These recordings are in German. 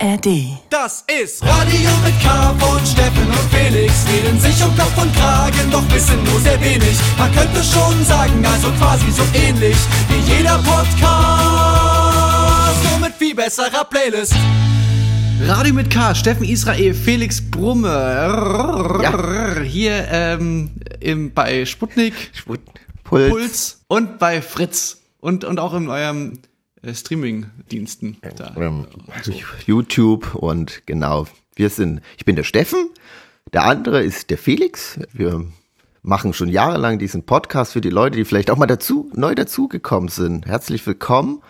ARD. Das ist Radio mit K von Steffen und Felix. Reden sich um Kopf und Kragen, doch wissen nur sehr wenig. Man könnte schon sagen, also quasi so ähnlich wie jeder Podcast. Nur mit viel besserer Playlist. Radio mit K, Steffen Israel, Felix Brumme. Ja. Hier ähm, im, bei Sputnik, Sput Puls. Puls und bei Fritz. Und, und auch in eurem Streaming-Diensten. Da. Ähm, YouTube und genau. Wir sind, ich bin der Steffen, der andere ist der Felix. Wir machen schon jahrelang diesen Podcast für die Leute, die vielleicht auch mal dazu, neu dazugekommen sind. Herzlich willkommen.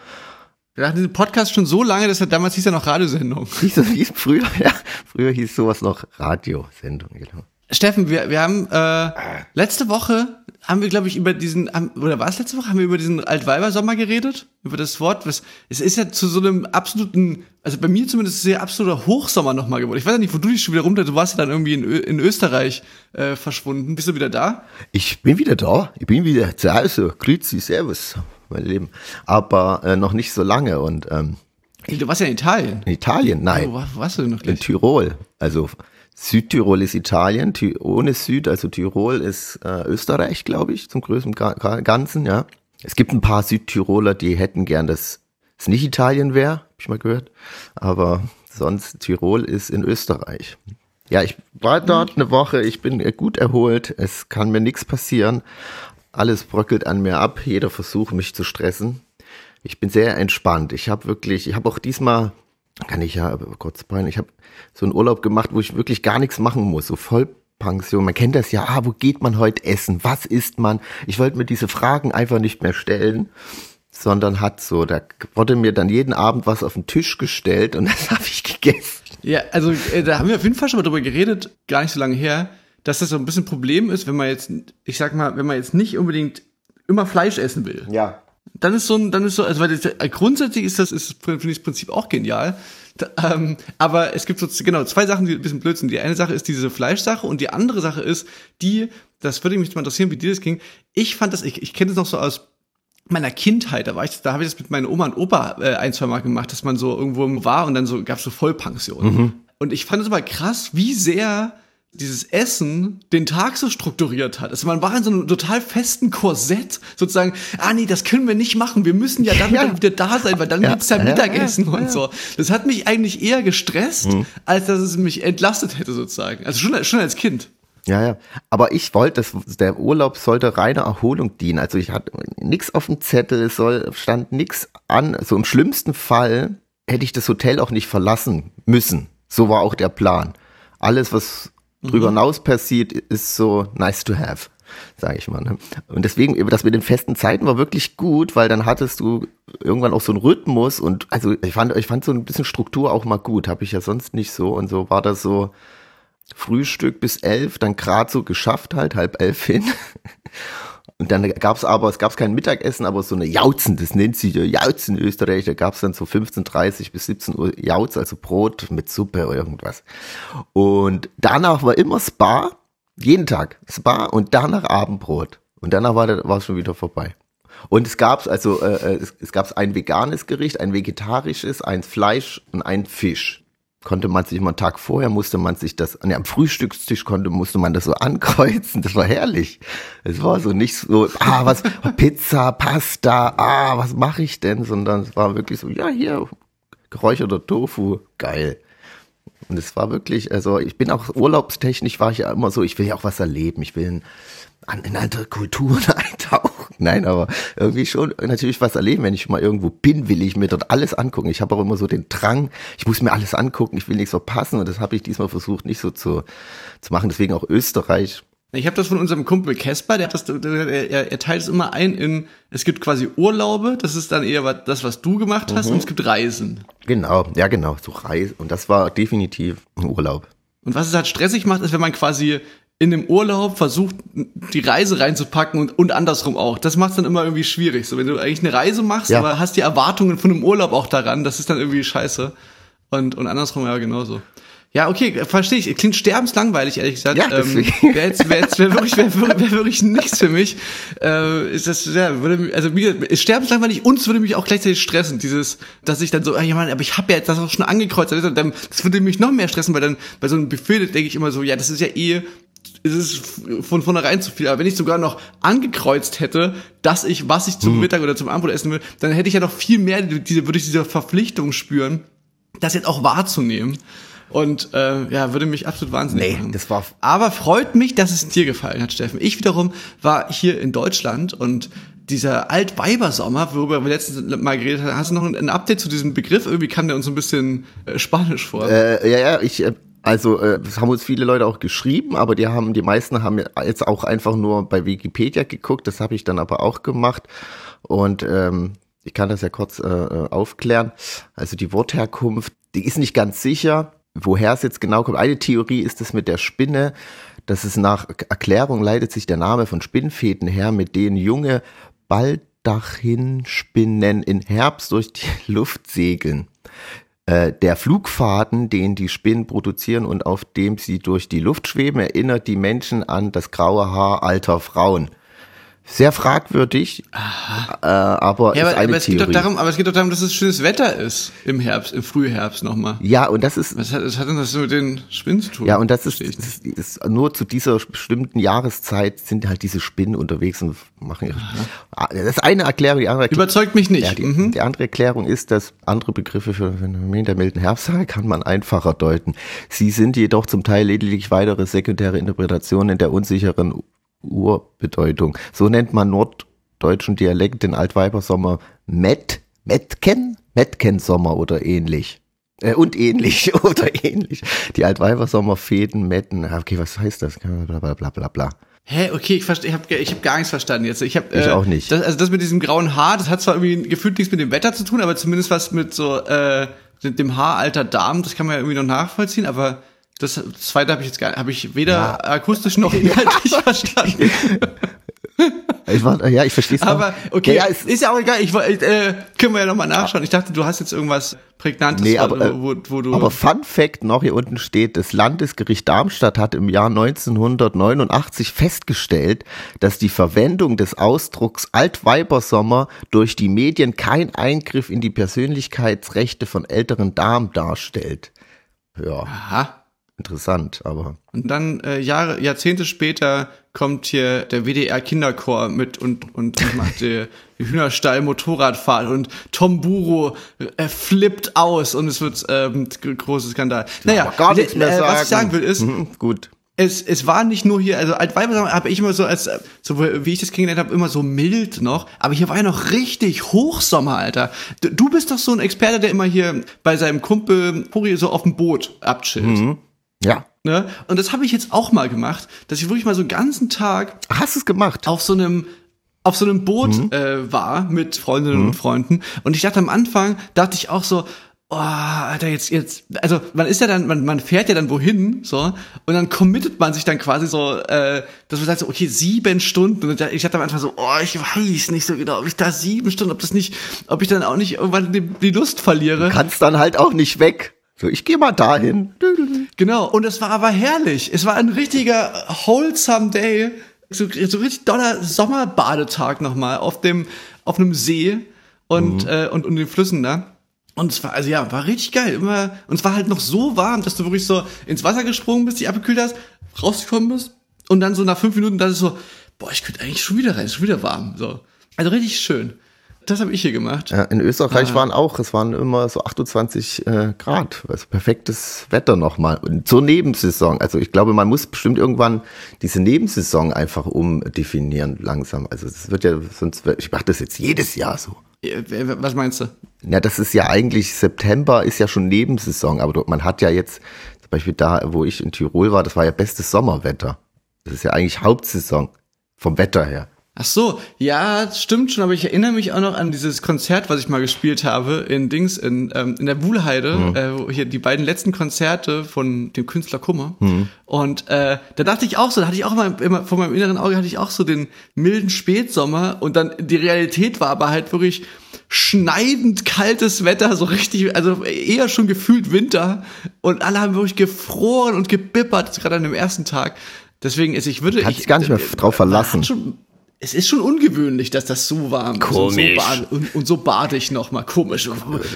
Wir hatten diesen Podcast schon so lange, dass er damals hieß ja noch Radiosendung. Hieß, hieß früher, ja, früher hieß sowas noch Radiosendung, genau. Steffen, wir, wir haben äh, letzte Woche haben wir, glaube ich, über diesen, haben- oder war es letzte Woche, haben wir über diesen Altweiber-Sommer geredet? Über das Wort, was, es ist ja zu so einem absoluten, also bei mir zumindest sehr absoluter Hochsommer nochmal geworden. Ich weiß ja nicht, wo du dich schon wieder rum, du warst ja dann irgendwie in, Ö in Österreich äh, verschwunden. Bist du wieder da? Ich bin wieder da, ich bin wieder zu Hause. Grüezi, servus, mein Leben. Aber äh, noch nicht so lange und ähm, Du warst ja in Italien. in Italien, nein. Wo, war- wo warst du denn noch In gleich? Tirol. Also Südtirol ist Italien, Ty ohne Süd, also Tirol ist äh, Österreich, glaube ich, zum größten Ga Ga- Ganzen, ja. Es gibt ein paar Südtiroler, die hätten gern, dass es nicht Italien wäre, hab ich mal gehört. Aber sonst Tirol ist in Österreich. Ja, ich war dort eine Woche, ich bin gut erholt, es kann mir nichts passieren. Alles bröckelt an mir ab, jeder Versuch, mich zu stressen. Ich bin sehr entspannt. Ich habe wirklich, ich habe auch diesmal, kann ich ja kurz peilen, ich habe so einen Urlaub gemacht, wo ich wirklich gar nichts machen muss, so Vollpension. Man kennt das ja, ah, wo geht man heute essen? Was isst man? Ich wollte mir diese Fragen einfach nicht mehr stellen, sondern hat so, da wurde mir dann jeden Abend was auf den Tisch gestellt und das habe ich gegessen. Ja, also äh, da haben wir auf jeden Fall schon mal drüber geredet, gar nicht so lange her, dass das so ein bisschen ein Problem ist, wenn man jetzt, ich sag mal, wenn man jetzt nicht unbedingt immer Fleisch essen will. Ja. Dann ist so ein, dann ist so, also weil das, äh, grundsätzlich ist das, ist finde ich das Prinzip auch genial. Da, ähm, aber es gibt so genau zwei Sachen, die ein bisschen blöd sind. Die eine Sache ist diese Fleischsache und die andere Sache ist die, das würde mich mal interessieren, wie dir das ging. Ich fand das, ich, ich kenne das noch so aus meiner Kindheit, da war ich, da habe ich das mit meiner Oma und Opa äh, ein, zwei Mal gemacht, dass man so irgendwo war und dann so gab's so Vollpension. Und ich fand es aber krass, wie sehr dieses Essen den Tag so strukturiert hat. Also man war in so einem total festen Korsett, sozusagen, ah nee, das können wir nicht machen, wir müssen ja dann Ja. dann wieder da sein, weil dann Ja, gibt's ja Mittagessen ja, und so. Das hat mich eigentlich eher gestresst, als dass es mich entlastet hätte sozusagen. Also schon, schon als Kind. Ja, ja. Aber ich wollte, dass der Urlaub sollte reine Erholung dienen. Also ich hatte nichts auf dem Zettel, es soll, stand nichts an. Also im schlimmsten Fall hätte ich das Hotel auch nicht verlassen müssen. So war auch der Plan. Alles, was drüber hinaus passiert, ist so nice to have, sage ich mal. Ne? Und deswegen, das mit den festen Zeiten war wirklich gut, weil dann hattest du irgendwann auch so einen Rhythmus und also ich fand, ich fand so ein bisschen Struktur auch mal gut, habe ich ja sonst nicht so und so war das so, Frühstück bis elf, dann gerade so geschafft halt, halb elf hin. Und dann gab's aber, es gab kein Mittagessen, aber so eine Jauzen, das nennt sich ja Jauzen in Österreich, da gab's dann so 15.30 bis 17 Uhr Jauz, also Brot mit Suppe oder irgendwas. Und danach war immer Spa, jeden Tag Spa und danach Abendbrot. Und danach war es schon wieder vorbei. Und es gab's also, äh, äh, es, es gab's ein veganes Gericht, ein vegetarisches, ein Fleisch und ein Fisch konnte man sich immer einen Tag vorher musste man sich das, ne, am Frühstückstisch konnte, musste man das so ankreuzen. Das war herrlich. Es war so nicht so, ah, was, Pizza, Pasta, ah, was mache ich denn? Sondern es war wirklich so, ja, hier, geräucherter Tofu, geil. Und es war wirklich, also ich bin auch urlaubstechnisch war ich ja immer so, ich will ja auch was erleben, ich will in, an- in andere Kulturen eintauchen. Nein, aber irgendwie schon natürlich was erleben. Wenn ich mal irgendwo bin, will ich mir dort alles angucken. Ich habe auch immer so den Drang, ich muss mir alles angucken, ich will nichts verpassen und das habe ich diesmal versucht nicht so zu, zu machen. Deswegen auch Österreich. Ich habe das von unserem Kumpel Kesper, der hat das, der, er, er teilt es immer ein in, es gibt quasi Urlaube, das ist dann eher was- das, was du gemacht hast, und es gibt Reisen. Genau, ja genau, so Reise. Und das war definitiv ein Urlaub. Und was es halt stressig macht, ist, wenn man quasi in dem Urlaub versucht, die Reise reinzupacken und, und andersrum auch. Das macht es dann immer irgendwie schwierig. So, wenn du eigentlich eine Reise machst, Ja. aber hast die Erwartungen von einem Urlaub auch daran, das ist dann irgendwie scheiße. Und, und andersrum ja genauso. Ja, okay, verstehe ich. Klingt sterbenslangweilig, ehrlich gesagt. Ja, ähm. Wäre jetzt, wär jetzt wär wirklich, wär, wär, wirklich nichts für mich. Äh, ist das, ja, würde, also mir ist sterbenslangweilig und es würde mich auch gleichzeitig stressen, dieses, dass ich dann so, ah, ja Mann, aber ich habe ja jetzt das auch schon angekreuzt. Das würde mich noch mehr stressen, weil dann bei so einem Befehl denke ich immer so, ja, das ist ja eh es ist von vornherein zu viel. Aber wenn ich sogar noch angekreuzt hätte, dass ich, was ich zum Mittag oder zum Abendbrot essen will, dann hätte ich ja noch viel mehr diese, würde ich diese Verpflichtung spüren, das jetzt auch wahrzunehmen. Und äh, ja, würde mich absolut wahnsinnig Nee, machen. das war Aber freut mich, dass es dir gefallen hat, Steffen. Ich wiederum war hier in Deutschland und dieser Altweibersommer, worüber wir letztens mal geredet haben, hast du noch ein, ein Update zu diesem Begriff? Irgendwie kam der uns so ein bisschen äh, spanisch vor. Äh, ja, ja, ich, äh, also äh, das haben uns viele Leute auch geschrieben, aber die haben, die meisten haben jetzt auch einfach nur bei Wikipedia geguckt, das habe ich dann aber auch gemacht. Und ähm, ich kann das ja kurz äh, äh, aufklären. Also die Wortherkunft, die ist nicht ganz sicher, woher es jetzt genau kommt. Eine Theorie ist es mit der Spinne, dass es nach Erklärung leitet sich der Name von Spinnfäden her, mit denen junge Baldachinspinnen in Herbst durch die Luft segeln. Äh, Der Flugfaden, den die Spinnen produzieren und auf dem sie durch die Luft schweben, erinnert die Menschen an das graue Haar alter Frauen. Sehr fragwürdig, äh, aber ja, ist aber, eine aber es geht Theorie. doch darum, aber es geht doch darum, dass es schönes Wetter ist im Herbst, im Frühherbst nochmal. ja, und das ist Was hat, was hat denn das mit den Spinnen zu tun? Ja, und das ist, ist, ist nur zu dieser bestimmten Jahreszeit sind halt diese Spinnen unterwegs und machen ihre. Ah, Das ist eine Erklärung, die andere Überzeugt mich nicht. Ja, die, mhm. die andere Erklärung ist, dass andere Begriffe für Phänomen der milden Herbsttage kann man einfacher deuten. Sie sind jedoch zum Teil lediglich weitere sekundäre Interpretationen der unsicheren Urbedeutung. So nennt man norddeutschen Dialekt den Altweibersommer Met, Metken, Metkensommer oder ähnlich. Äh, und ähnlich oder ähnlich. Die Altweibersommerfäden, Metten, ah, okay, was heißt das? Bla bla bla bla. Hä, okay, ich ich habe ich hab gar nichts verstanden jetzt. Ich habe Ich auch nicht. Das, also das mit diesem grauen Haar, das hat zwar irgendwie gefühlt nichts mit dem Wetter zu tun, aber zumindest was mit so äh, dem Haar alter Damen, das kann man ja irgendwie noch nachvollziehen, aber das, das zweite habe ich jetzt gar habe ich weder Ja. akustisch noch inhaltlich verstanden. Ich war, ja, ich verstehe es Aber okay, Ja, ja, es, ist ja auch egal. Ich äh, können wir ja noch mal nachschauen. Ich dachte, du hast jetzt irgendwas prägnantes, Nee, aber, äh, wo, wo du Aber Fun Fact noch, hier unten steht, das Landesgericht Darmstadt hat im Jahr 1989 festgestellt, dass die Verwendung des Ausdrucks Altweibersommer durch die Medien kein Eingriff in die Persönlichkeitsrechte von älteren Damen darstellt. Ja, Aha. Interessant, aber Und dann äh, Jahre, Jahrzehnte später kommt hier der WDR Kinderchor mit und und, und macht die, die Hühnerstall Motorradfahrt und Tom Buro äh, flippt aus und es wird ähm, g- großer Skandal. Naja, gar nichts mehr äh, was ich sagen. sagen will ist, Mhm, gut. es, es war nicht nur hier, also Altweiber habe ich immer so als, äh, so wie ich das kennengelernt habe, immer so mild noch, aber hier war ja noch richtig Hochsommer, Alter. Du, du bist doch so ein Experte, der immer hier bei seinem Kumpel Puri so auf dem Boot abchillt. Ja. Ne? Und das habe ich jetzt auch mal gemacht, dass ich wirklich mal so einen ganzen Tag Hast du es gemacht? auf so einem auf so einem Boot äh, war mit Freundinnen und Freunden und ich dachte am Anfang dachte ich auch so oh, Alter, jetzt, jetzt, also man ist ja dann, man, man fährt ja dann wohin, so, und dann committet man sich dann quasi so, äh, dass man sagt so, okay, sieben Stunden. Und ich dachte am Anfang so, oh, ich weiß nicht so genau, ob ich da sieben Stunden, ob das nicht, ob ich dann auch nicht irgendwann die, die Lust verliere. Kannst dann halt auch nicht weg. So, ich gehe mal dahin. Genau, und es war aber herrlich. Es war ein richtiger wholesome Day. So, so richtig doller Sommerbadetag nochmal auf dem, auf einem See und, äh, und, und den Flüssen da. Und es war, also ja, war richtig geil. Immer, und es war halt noch so warm, dass du wirklich so ins Wasser gesprungen bist, dich abgekühlt hast, rausgekommen bist. Und dann so nach fünf Minuten, das ist so, boah, ich könnte eigentlich schon wieder rein, ist schon wieder warm. So. Also richtig schön. Das habe ich hier gemacht. Ja, in Österreich waren auch, es waren immer so 28 äh, Grad, also perfektes Wetter nochmal. Und zur Nebensaison, also ich glaube, man muss bestimmt irgendwann diese Nebensaison einfach umdefinieren langsam. Also es wird ja, sonst, ich mache das jetzt jedes Jahr so. Was meinst du? Ja, das ist ja eigentlich, September ist ja schon Nebensaison, aber man hat ja jetzt, zum Beispiel da, wo ich in Tirol war, das war ja bestes Sommerwetter. Das ist ja eigentlich Hauptsaison vom Wetter her. Ach so, ja, das stimmt schon, aber ich erinnere mich auch noch an dieses Konzert, was ich mal gespielt habe in Dings, in, ähm, in der Wuhlheide, äh, wo hier die beiden letzten Konzerte von dem Künstler Kummer. Und äh, da dachte ich auch so, da hatte ich auch immer, immer vor meinem inneren Auge hatte ich auch so den milden Spätsommer und dann die Realität war aber halt wirklich schneidend kaltes Wetter, so richtig, also eher schon gefühlt Winter. Und alle haben wirklich gefroren und gebippert, gerade an dem ersten Tag. Deswegen, also ich würde. Hat sich gar nicht mehr drauf verlassen. Schon, es ist schon ungewöhnlich, dass das so warm Komisch. ist. Und so, und, und so badig nochmal. Komisch.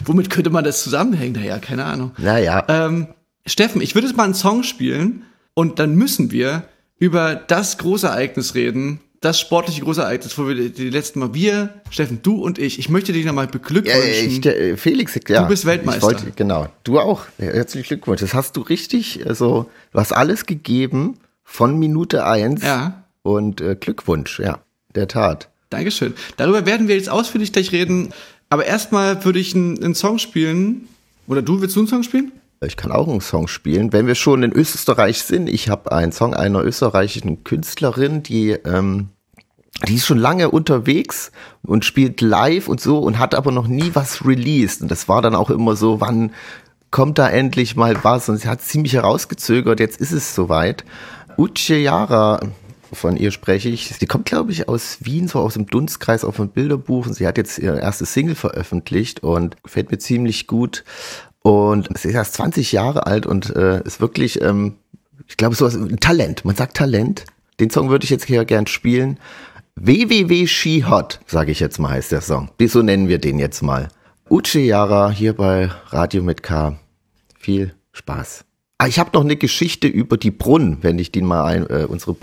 Womit könnte man das zusammenhängen? Naja, keine Ahnung. Naja. Ähm, Steffen, ich würde jetzt mal einen Song spielen und dann müssen wir über das Großereignis reden, das sportliche Großereignis, wo wir die, letzten Mal, wir, Steffen, du und ich, ich möchte dich nochmal Ja, beglückwünschen. ich, der, Felix, ja. Du bist Weltmeister. Wollte, genau. Du auch. Herzlichen Glückwunsch. Das hast du richtig, also, du hast alles gegeben von Minute eins. Ja. Und äh, Glückwunsch, ja. Der Tat. Dankeschön. Darüber werden wir jetzt ausführlich gleich reden. Aber erstmal würde ich einen, einen Song spielen. Oder du, willst du einen Song spielen? Ich kann auch einen Song spielen. Wenn wir schon in Österreich sind, ich habe einen Song einer österreichischen Künstlerin, die, ähm, die ist schon lange unterwegs und spielt live und so und hat aber noch nie was released. Und das war dann auch immer so, wann kommt da endlich mal was? Und sie hat ziemlich herausgezögert, jetzt ist es soweit. Uche Yara, von ihr spreche ich. Sie kommt, glaube ich, aus Wien, so aus dem Dunstkreis auf ein Bilderbuch. Und sie hat jetzt ihr erstes Single veröffentlicht und gefällt mir ziemlich gut. Und sie ist erst 20 Jahre alt und äh, ist wirklich, ähm, ich glaube, so ein Talent. Man sagt Talent. Den Song würde ich jetzt hier gern spielen. WWW She Hot, sage ich jetzt mal, heißt der Song. So nennen wir den jetzt mal. Uche Yara hier bei Radio mit K. Viel Spaß. Ah, ich habe noch eine Geschichte über die Brunnen, wenn ich die mal ein, äh, unsere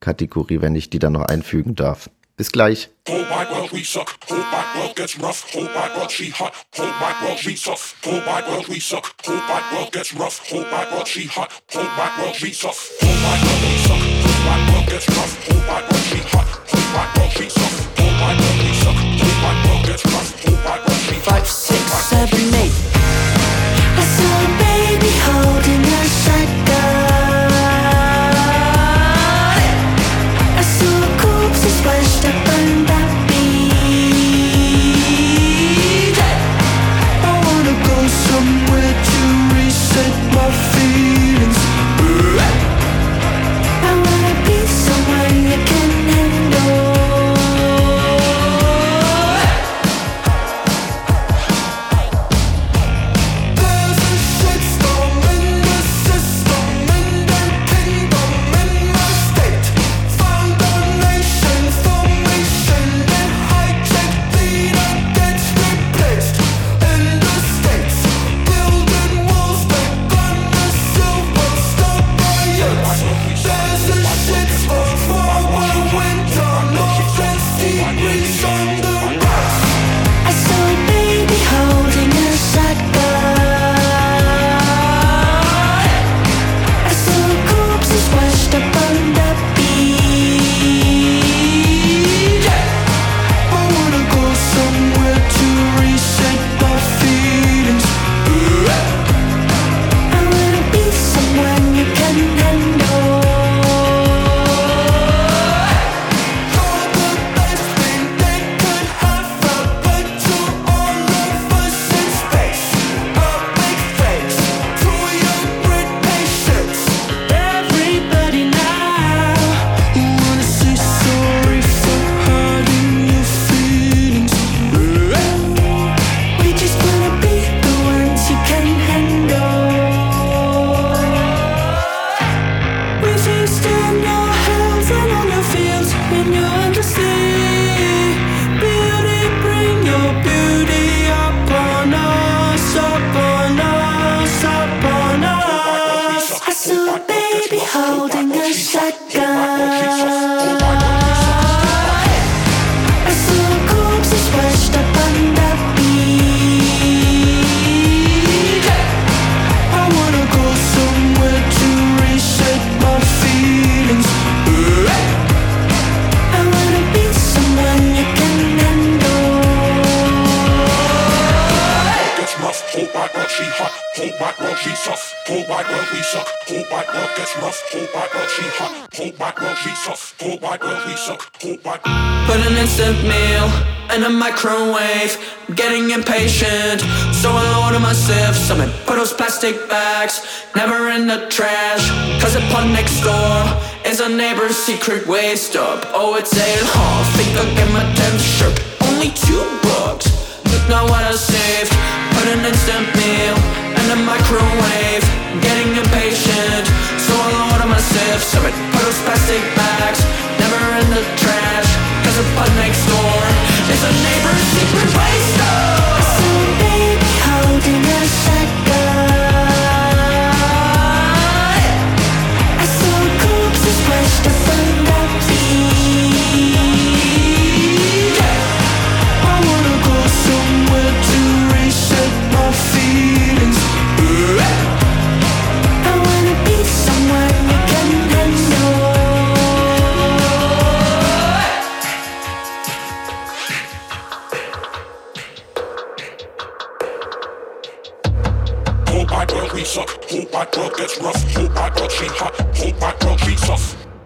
Brunnen-Kategorie, wenn ich die dann noch einfügen darf. Bis gleich. Whole wide world we suck. Whole wide world gets rough. Whole wide world she hot. Whole wide world we suck. Whole wide world we suck. Whole wide world gets rough. Whole wide world she hot. Whole wide world we suck. Whole wide world we suck. Whole wide world gets rough. Whole wide world she hot. Whole wide world we suck. Whole wide world we suck. Whole wide world gets rough. Whole wide world hot. five, six, seven, eight. I saw a baby holding instant meal in the microwave. Getting impatient, so I order myself some those plastic bags never in the trash. Cause the bud next door is a neighbor's secret waster.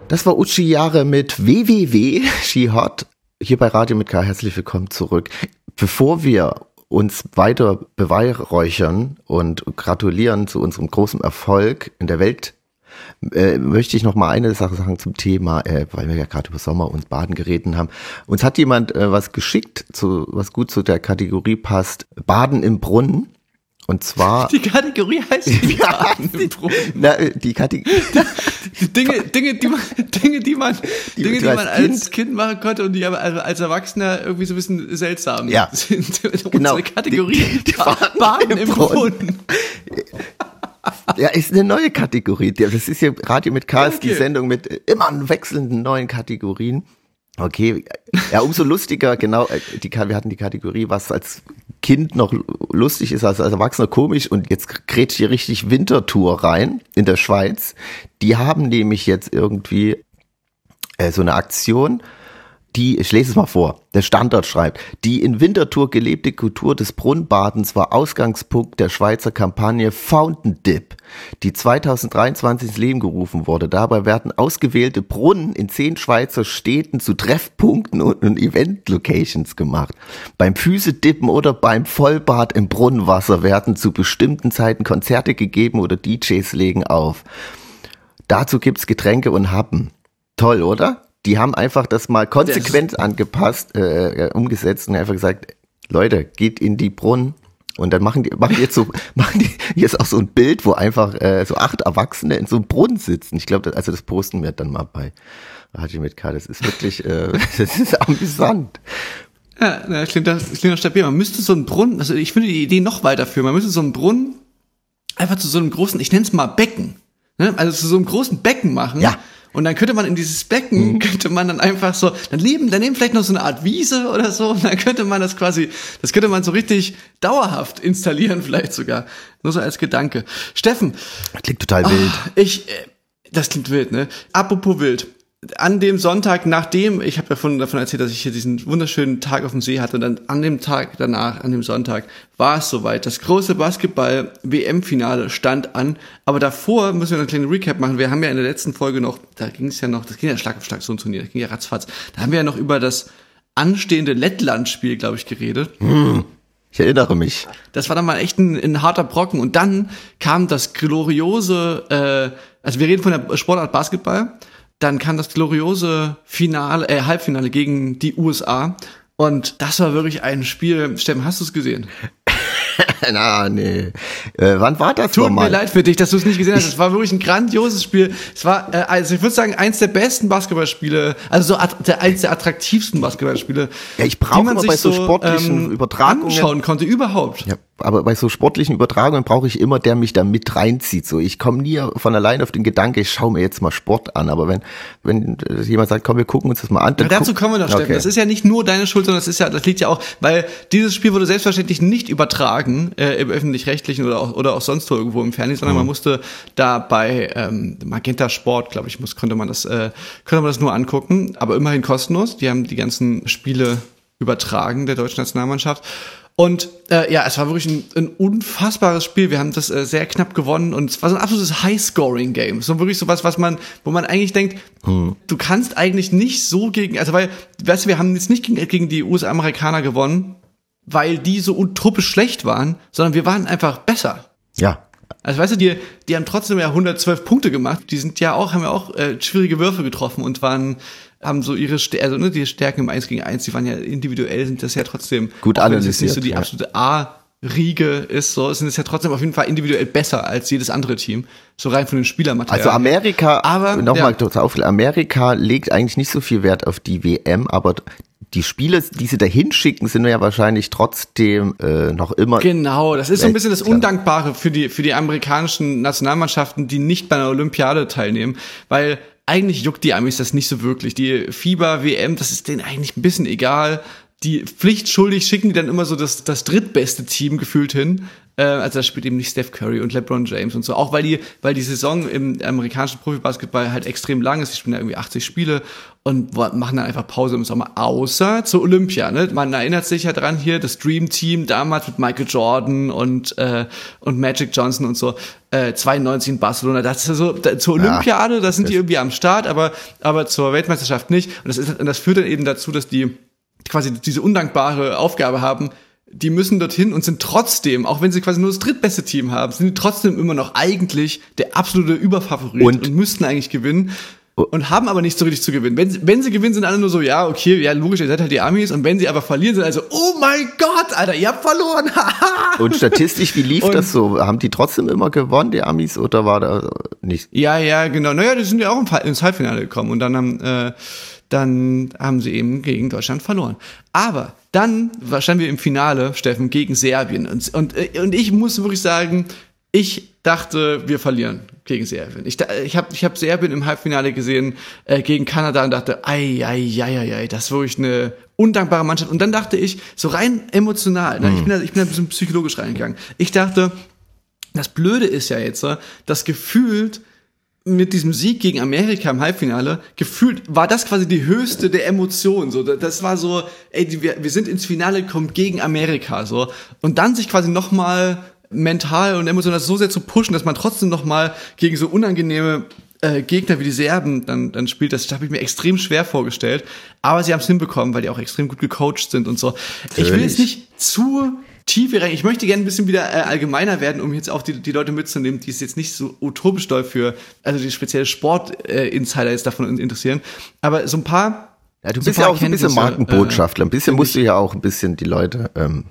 Das war Uchi Jahre mit www. She Hot. Hier bei Radio mit K. Herzlich willkommen zurück. Bevor wir uns weiter beweihräuchern und gratulieren zu unserem großen Erfolg in der Welt, äh, möchte ich noch mal eine Sache sagen zum Thema, äh, weil wir ja gerade über Sommer und Baden geredet haben. Uns hat jemand äh, was geschickt, zu, was gut zu der Kategorie passt, Baden im Brunnen. Und zwar Die Kategorie heißt die? Brunnen. Na, die Kategorie. Die Dinge, Dinge, die man, Dinge, die man, Die- Dinge, die die als man als Kind machen konnte und die aber als Erwachsener irgendwie so ein bisschen seltsam Ja. sind. Genau. Unsere Kategorie Die- die Baden Baden im im Brunnen. Ja, ist eine neue Kategorie. Das ist hier Radio mit K, ist die Okay. Sendung mit äh, immer wechselnden neuen Kategorien. Okay, ja, umso lustiger, genau, äh, die, wir hatten die Kategorie, was als Kind noch lustig ist, als, Erwachsener komisch und jetzt grätscht hier richtig Wintertour rein in der Schweiz. Die haben nämlich jetzt irgendwie äh, so eine Aktion, die, ich lese es mal vor, der Standard schreibt, die in Winterthur gelebte Kultur des Brunnenbadens war Ausgangspunkt der Schweizer Kampagne Fountain Dip, die 2023 ins Leben gerufen wurde. Dabei werden ausgewählte Brunnen in zehn Schweizer Städten zu Treffpunkten und, und Event-Locations gemacht. Beim Füßedippen oder beim Vollbad im Brunnenwasser werden zu bestimmten Zeiten Konzerte gegeben oder DJs legen auf. Dazu gibt's Getränke und Happen. Toll, oder? Die haben einfach das mal konsequent angepasst, äh, äh, umgesetzt und einfach gesagt, Leute, geht in die Brunnen. Und dann machen die, machen die jetzt so, machen die jetzt auch so ein Bild, wo einfach äh, so acht Erwachsene in so einem Brunnen sitzen. Ich glaube, also das posten wir dann mal bei Radio mit K. Das ist wirklich, äh, das ist amüsant. Ja, na, das klingt, das klingt doch stabil. Man müsste so einen Brunnen, also ich finde die Idee noch weiterführen. Man müsste so einen Brunnen einfach zu so einem großen, ich nenne es mal Becken, ne? also zu so einem großen Becken machen. Ja. Und dann könnte man in dieses Becken, könnte man dann einfach so, dann leben, dann nehmen vielleicht noch so eine Art Wiese oder so, und dann könnte man das quasi, das könnte man so richtig dauerhaft installieren vielleicht sogar. Nur so als Gedanke. Steffen, Klingt total wild. ich, äh, das klingt wild, ne? Apropos wild. An dem Sonntag, nachdem, ich habe davon, davon erzählt, dass ich hier diesen wunderschönen Tag auf dem See hatte, und dann an dem Tag danach, an dem Sonntag, war es soweit. Das große Basketball-WM-Finale stand an, aber davor müssen wir noch einen kleinen Recap machen. Wir haben ja in der letzten Folge noch, da ging es ja noch, das ging ja Schlag auf Schlag so ein Turnier, das ging ja ratzfatz. Da haben wir ja noch über das anstehende Lettland-Spiel, glaube ich, geredet. Ich erinnere mich. Das war dann mal echt ein, ein harter Brocken. Und dann kam das gloriose, äh, also wir reden von der Sportart Basketball, dann kam das gloriose Finale, äh, Halbfinale gegen die USA. Und das war wirklich ein Spiel. Steffen, hast du es gesehen? Na, nee. Äh, wann war das Tut nochmal? mir leid für dich, dass du es nicht gesehen hast. Es war wirklich ein grandioses Spiel. Es war, äh, also ich würde sagen, eins der besten Basketballspiele, also so der, eins der attraktivsten Basketballspiele, Ja, ich brauche die man immer sich bei so sportlichen Übertragungen- anschauen konnte überhaupt. Ja, aber bei so sportlichen Übertragungen brauche ich immer, der mich da mit reinzieht. So, ich komme nie von allein auf den Gedanke, ich schaue mir jetzt mal Sport an. Aber wenn wenn äh, jemand sagt, komm, wir gucken uns das mal an, dann Ja, dazu kommen wir noch, Steffen. Okay. Das ist ja nicht nur deine Schuld, sondern das ist ja, das liegt ja auch, weil dieses Spiel wurde selbstverständlich nicht übertragen äh, im öffentlich-rechtlichen oder auch oder auch sonst wo irgendwo im Fernsehen, sondern Mhm. man musste da bei ähm, Magenta Sport, glaube ich, muss konnte man das äh, konnte man das nur angucken, aber immerhin kostenlos. Die haben die ganzen Spiele übertragen der deutschen Nationalmannschaft. Und äh, ja, es war wirklich ein, ein unfassbares Spiel. Wir haben das äh, sehr knapp gewonnen und es war so ein absolutes High-Scoring-Game. So wirklich sowas, was man, wo man eigentlich denkt, du kannst eigentlich nicht so gegen, also weil, weißt du, wir haben jetzt nicht gegen, gegen die USA-Amerikaner gewonnen, weil die so utopisch schlecht waren, sondern wir waren einfach besser. Ja, Also weißt du, die, die haben trotzdem ja 112 Punkte gemacht. Die sind ja auch, haben ja auch äh, schwierige Würfe getroffen und waren, haben so ihre Stärken, also ne, die Stärken im 1 gegen 1, die waren ja individuell, sind das ja trotzdem Gut auch wenn nicht so analysiert, die ja. absolute A-Riege ist, so sind es ja trotzdem auf jeden Fall individuell besser als jedes andere Team. So rein von den Spielermaterialien. Also Amerika, Aber, nochmal ja. kurz auf, Amerika legt eigentlich nicht so viel Wert auf die WM, aber die Spiele, die sie dahin schicken, sind ja wahrscheinlich trotzdem äh, noch immer. Genau, das ist so ein bisschen das. Undankbare für die, für die amerikanischen Nationalmannschaften, die nicht bei einer Olympiade teilnehmen, weil eigentlich juckt die Amis das nicht so wirklich. Die FIBA-WM, das ist denen eigentlich ein bisschen egal. Die pflichtschuldig schicken die dann immer so das, das drittbeste Team gefühlt hin. Äh, also da spielt eben nicht Steph Curry und LeBron James und so. Auch weil die, weil die Saison im amerikanischen Profibasketball halt extrem lang ist. Die spielen ja irgendwie 80 Spiele und machen dann einfach Pause im Sommer. Außer zur Olympia. Ne? Man erinnert sich ja dran hier, das Dream Team damals mit Michael Jordan und, äh, und Magic Johnson und so. Äh, 92 in Barcelona. Das ist so, da, zur Olympiade, da sind die irgendwie am Start, aber, aber zur Weltmeisterschaft nicht. Und das, ist, und das führt dann eben dazu, dass die quasi diese undankbare Aufgabe haben, die müssen dorthin und sind trotzdem, auch wenn sie quasi nur das drittbeste Team haben, sind die trotzdem immer noch eigentlich der absolute Überfavorit und, Und- müssten eigentlich gewinnen. Und haben aber nicht so richtig zu gewinnen. Wenn sie, wenn sie gewinnen, sind alle nur so, ja, okay, ja, logisch, ihr seid halt die Amis. Und wenn sie aber verlieren, sind also, oh mein Gott, Alter, ihr habt verloren. haha. Und statistisch, wie lief Und- das so? Haben die trotzdem immer gewonnen, die Amis, oder war da nicht? Ja, ja, genau. Naja, die sind ja auch ins Halbfinale gekommen und dann haben, äh, dann haben sie eben gegen Deutschland verloren. Aber dann standen wir im Finale, Steffen, gegen Serbien. Und, und, äh, und ich muss wirklich sagen, ich dachte, wir verlieren gegen Serbien. Ich, ich habe ich hab Serbien im Halbfinale gesehen äh, gegen Kanada und dachte, ei, ei, ei, ei, ei, das ist wirklich eine undankbare Mannschaft. Und dann dachte ich, so rein emotional, ne, ich, bin da, ich bin da ein bisschen psychologisch reingegangen. Ich dachte, das Blöde ist ja jetzt, so, dass gefühlt mit diesem Sieg gegen Amerika im Halbfinale, gefühlt war das quasi die höchste der Emotionen. So, das war so, ey, wir, wir sind ins Finale gekommen gegen Amerika, so. Und dann sich quasi nochmal mental und emotional so sehr zu pushen, dass man trotzdem nochmal gegen so unangenehme äh, Gegner wie die Serben dann, dann spielt, das habe ich mir extrem schwer vorgestellt. Aber sie haben es hinbekommen, weil die auch extrem gut gecoacht sind und so. Ich will jetzt Natürlich. nicht zu tief hier rein. Ich möchte gerne ein bisschen wieder äh, allgemeiner werden, um jetzt auch die, die Leute mitzunehmen, die es jetzt nicht so utopisch doll für, also die spezielle Sport-Insider jetzt davon interessieren. Aber so ein paar. Ja, du so bist ja auch so ein bisschen Markenbotschafter. Ein bisschen musst du ja auch ein bisschen die Leute ähm,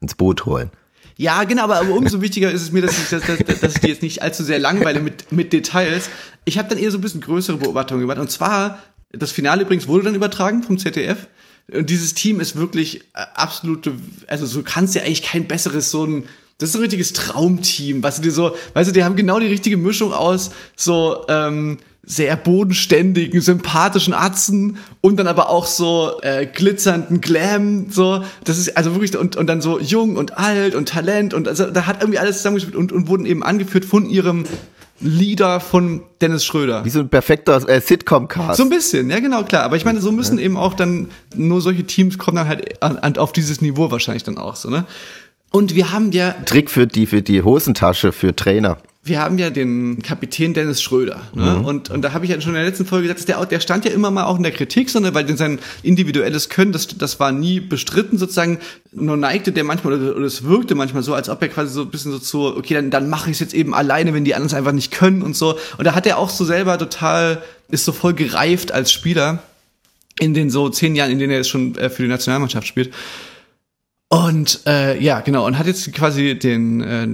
ins Boot holen. Äh, ja, genau, aber, aber umso wichtiger ist es mir, dass ich, dass, dass, dass ich die jetzt nicht allzu sehr langweile mit, mit Details. Ich habe dann eher so ein bisschen größere Beobachtungen gemacht. Und zwar, das Finale übrigens wurde dann übertragen vom ZDF. Und dieses Team ist wirklich äh, absolute, also so kannst ja eigentlich kein besseres so ein das ist ein richtiges Traumteam, was die so, weißt du, die haben genau die richtige Mischung aus so ähm, sehr bodenständigen, sympathischen Atzen und dann aber auch so äh, glitzernden Glam, so. Das ist also wirklich und und dann so jung und alt und Talent und also da hat irgendwie alles zusammengespielt und und wurden eben angeführt von ihrem Leader von Dennis Schröder. Wie so ein perfekter äh, Sitcom-Cast. So ein bisschen, ja genau, klar. Aber ich meine, so müssen eben auch dann, nur solche Teams kommen dann halt an, an, auf dieses Niveau wahrscheinlich dann auch so, ne? Und wir haben ja Trick für die, für die Hosentasche für Trainer. Wir haben ja den Kapitän Dennis Schröder. Ne? Und, und da habe ich ja schon in der letzten Folge gesagt, der, der stand ja immer mal auch in der Kritik, sondern weil sein individuelles Können, das, das war nie bestritten sozusagen. Nur neigte der manchmal, oder, oder es wirkte manchmal so, als ob er quasi so ein bisschen so zu, okay, dann, dann mache ich es jetzt eben alleine, wenn die anderen es einfach nicht können und so. Und da hat er auch so selber total, ist so voll gereift als Spieler in den so zehn Jahren, in denen er jetzt schon äh, für die Nationalmannschaft spielt. Und äh, ja, genau, und hat jetzt quasi den äh,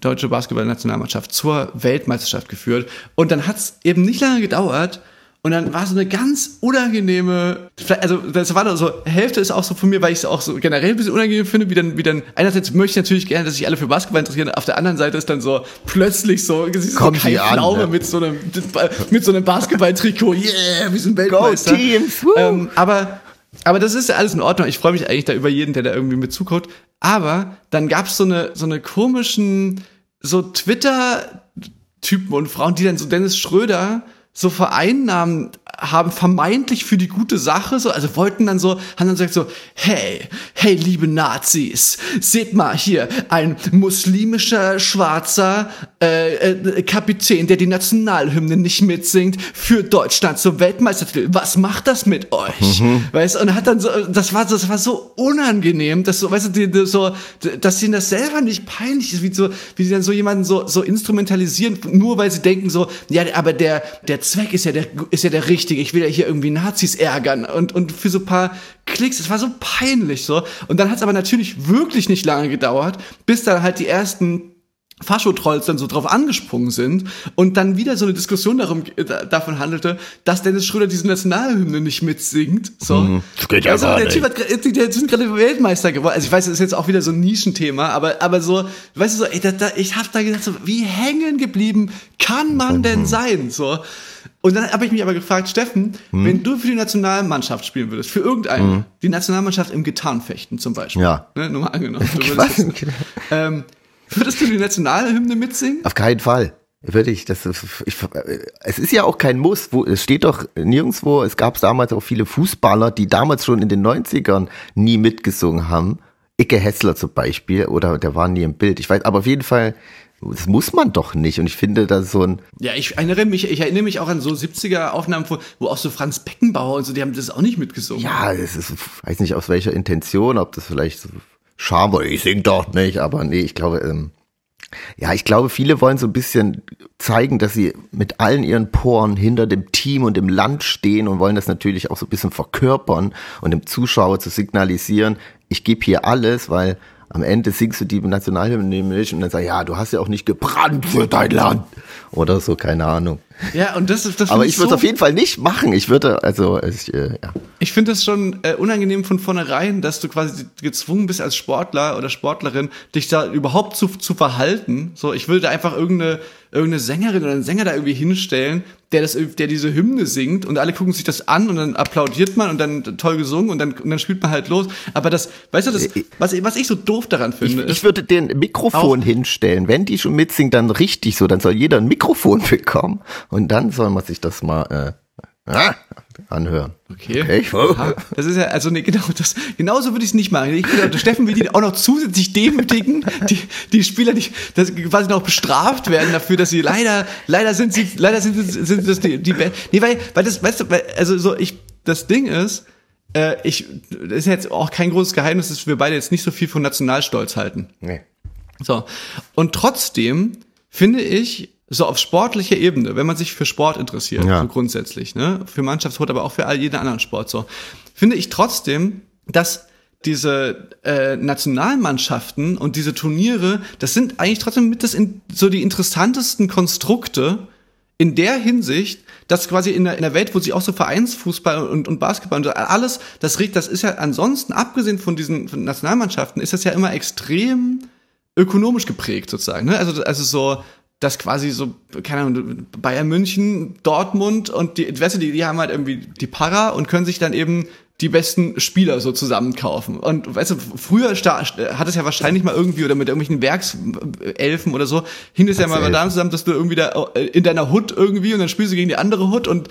deutsche Basketball-Nationalmannschaft zur Weltmeisterschaft geführt. Und dann hat's eben nicht lange gedauert. Und dann war so eine ganz unangenehme, also das war dann so, Hälfte ist auch so von mir, weil ich es auch so generell ein bisschen unangenehm finde, wie dann, wie dann, einerseits möchte ich natürlich gerne, dass sich alle für Basketball interessieren, auf der anderen Seite ist dann so plötzlich so, so an, Pflaume ne? mit so einem, mit so einem Basketball-Trikot, yeah, wir sind Weltmeister. Teams, woo! Ähm, aber, aber das ist ja alles in Ordnung. Ich freue mich eigentlich da über jeden, der da irgendwie mit zuguckt. Aber dann gab's so eine, so eine komischen, so Twitter-Typen und Frauen, die dann so Dennis Schröder so vereinnahmen haben vermeintlich für die gute Sache so, also wollten dann so, haben dann gesagt so, hey, hey, liebe Nazis, seht mal hier, ein muslimischer schwarzer äh, äh, Kapitän, der die Nationalhymne nicht mitsingt, für Deutschland zum Weltmeistertitel. Was macht das mit euch? Weißt du, und hat dann so, das war, das war so unangenehm, dass so, weißt du, die, so, dass ihnen das selber nicht peinlich ist, wie so, wie sie dann so jemanden so, so instrumentalisieren, nur weil sie denken so, ja, aber der, der Zweck ist ja der, ist ja der richtige. Ich will ja hier irgendwie Nazis ärgern und, und für so ein paar Klicks, es war so peinlich so. Und dann hat es aber natürlich wirklich nicht lange gedauert, bis dann halt die ersten Faschotrolls dann so drauf angesprungen sind und dann wieder so eine Diskussion darum, äh, davon handelte, dass Dennis Schröder diese Nationalhymne nicht mitsingt. So. das geht ja also, gar der. Typ hat, der sind gerade Weltmeister geworden. Also ich weiß, das ist jetzt auch wieder so ein Nischenthema, aber, aber so, weißt du so, ey, da, da, ich hab da gedacht, so, wie hängen geblieben kann man denn sein? So. Und dann habe ich mich aber gefragt, Steffen, Hm. wenn du für die Nationalmannschaft spielen würdest, für irgendeine, die Nationalmannschaft im Gitarrenfechten zum Beispiel, Ja. ne, nur mal angenommen, du würdest, Was? ähm, würdest du die Nationalhymne mitsingen? Auf keinen Fall. Würde ich, das ich, es ist ja auch kein Muss, wo, es steht doch nirgendwo, es gab damals auch viele Fußballer, die damals schon in den 90ern nie mitgesungen haben. Icke Hessler zum Beispiel, oder der war nie im Bild. Ich weiß, aber auf jeden Fall, das muss man doch nicht. Und ich finde, da so ein, Ja, ich erinnere mich, ich erinnere mich auch an so 70er Aufnahmen, wo, wo auch so Franz Beckenbauer und so, die haben das auch nicht mitgesungen. ja, es ist, weiß nicht aus welcher Intention, ob das vielleicht so Scham war, ich sing doch nicht, aber nee, ich glaube, ähm, ja, ich glaube, viele wollen so ein bisschen zeigen, dass sie mit allen ihren Poren hinter dem Team und dem Land stehen und wollen das natürlich auch so ein bisschen verkörpern und dem Zuschauer zu signalisieren, ich gebe hier alles, weil am Ende singst du die Nationalhymne nämlich und dann sagst ja, du hast ja auch nicht gebrannt für dein Land oder so, keine Ahnung. Ja, und das ist das Aber ich würde es so, auf jeden Fall nicht machen. Ich würde, also, ich, äh, ja. Ich finde es schon äh, unangenehm von vornherein, dass du quasi gezwungen bist als Sportler oder Sportlerin, dich da überhaupt zu, zu verhalten. So, ich würde da einfach irgendeine, irgendeine Sängerin oder einen Sänger da irgendwie hinstellen, der das, der diese Hymne singt und alle gucken sich das an und dann applaudiert man und dann toll gesungen und dann, und dann spielt man halt los. Aber das, weißt du, das, was, ich- was ich so doof daran Ich, finde, ich ist, würde den Mikrofon hinstellen. Wenn die schon mitsingen, dann richtig so. Dann soll jeder ein Mikrofon bekommen. Und dann soll man sich das mal äh, ah, anhören. Okay. okay. Aha. Das ist ja, also nee, genau, das, genauso würde ich es nicht machen. Ich finde, der Steffen will die auch noch zusätzlich demütigen, die, die Spieler, die das quasi noch bestraft werden dafür, dass sie leider, leider sind sie, leider sind, sie- sind das die, die Nee, weil, weil das, weißt du, weil, also so, ich, das Ding ist, äh, ich, das ist jetzt auch kein großes Geheimnis, dass wir beide jetzt nicht so viel von Nationalstolz halten. Nee. So. Und trotzdem finde ich, so auf sportlicher Ebene, wenn man sich für Sport interessiert, Ja. so grundsätzlich, ne, für Mannschaftssport, aber auch für all jeden anderen Sport, so, finde ich trotzdem, dass diese äh, Nationalmannschaften und diese Turniere, das sind eigentlich trotzdem mit das in, so die interessantesten Konstrukte in der Hinsicht, dass quasi in der, in der Welt, wo sich auch so Vereinsfußball und, und Basketball und so alles, das regt, das ist ja ansonsten, abgesehen von diesen von Nationalmannschaften, ist das ja immer extrem ökonomisch geprägt sozusagen. Ne? Also, also so, dass quasi so, keine Ahnung, Bayern München, Dortmund und die, weißt du, die, die haben halt irgendwie die Para und können sich dann eben die besten Spieler so zusammenkaufen. Und weißt du, früher hat es ja wahrscheinlich mal irgendwie oder mit irgendwelchen Werkselfen oder so, hing es ja mal Werkselfen. da zusammen, dass du irgendwie da in deiner Hut irgendwie und dann spielst du gegen die andere Hut und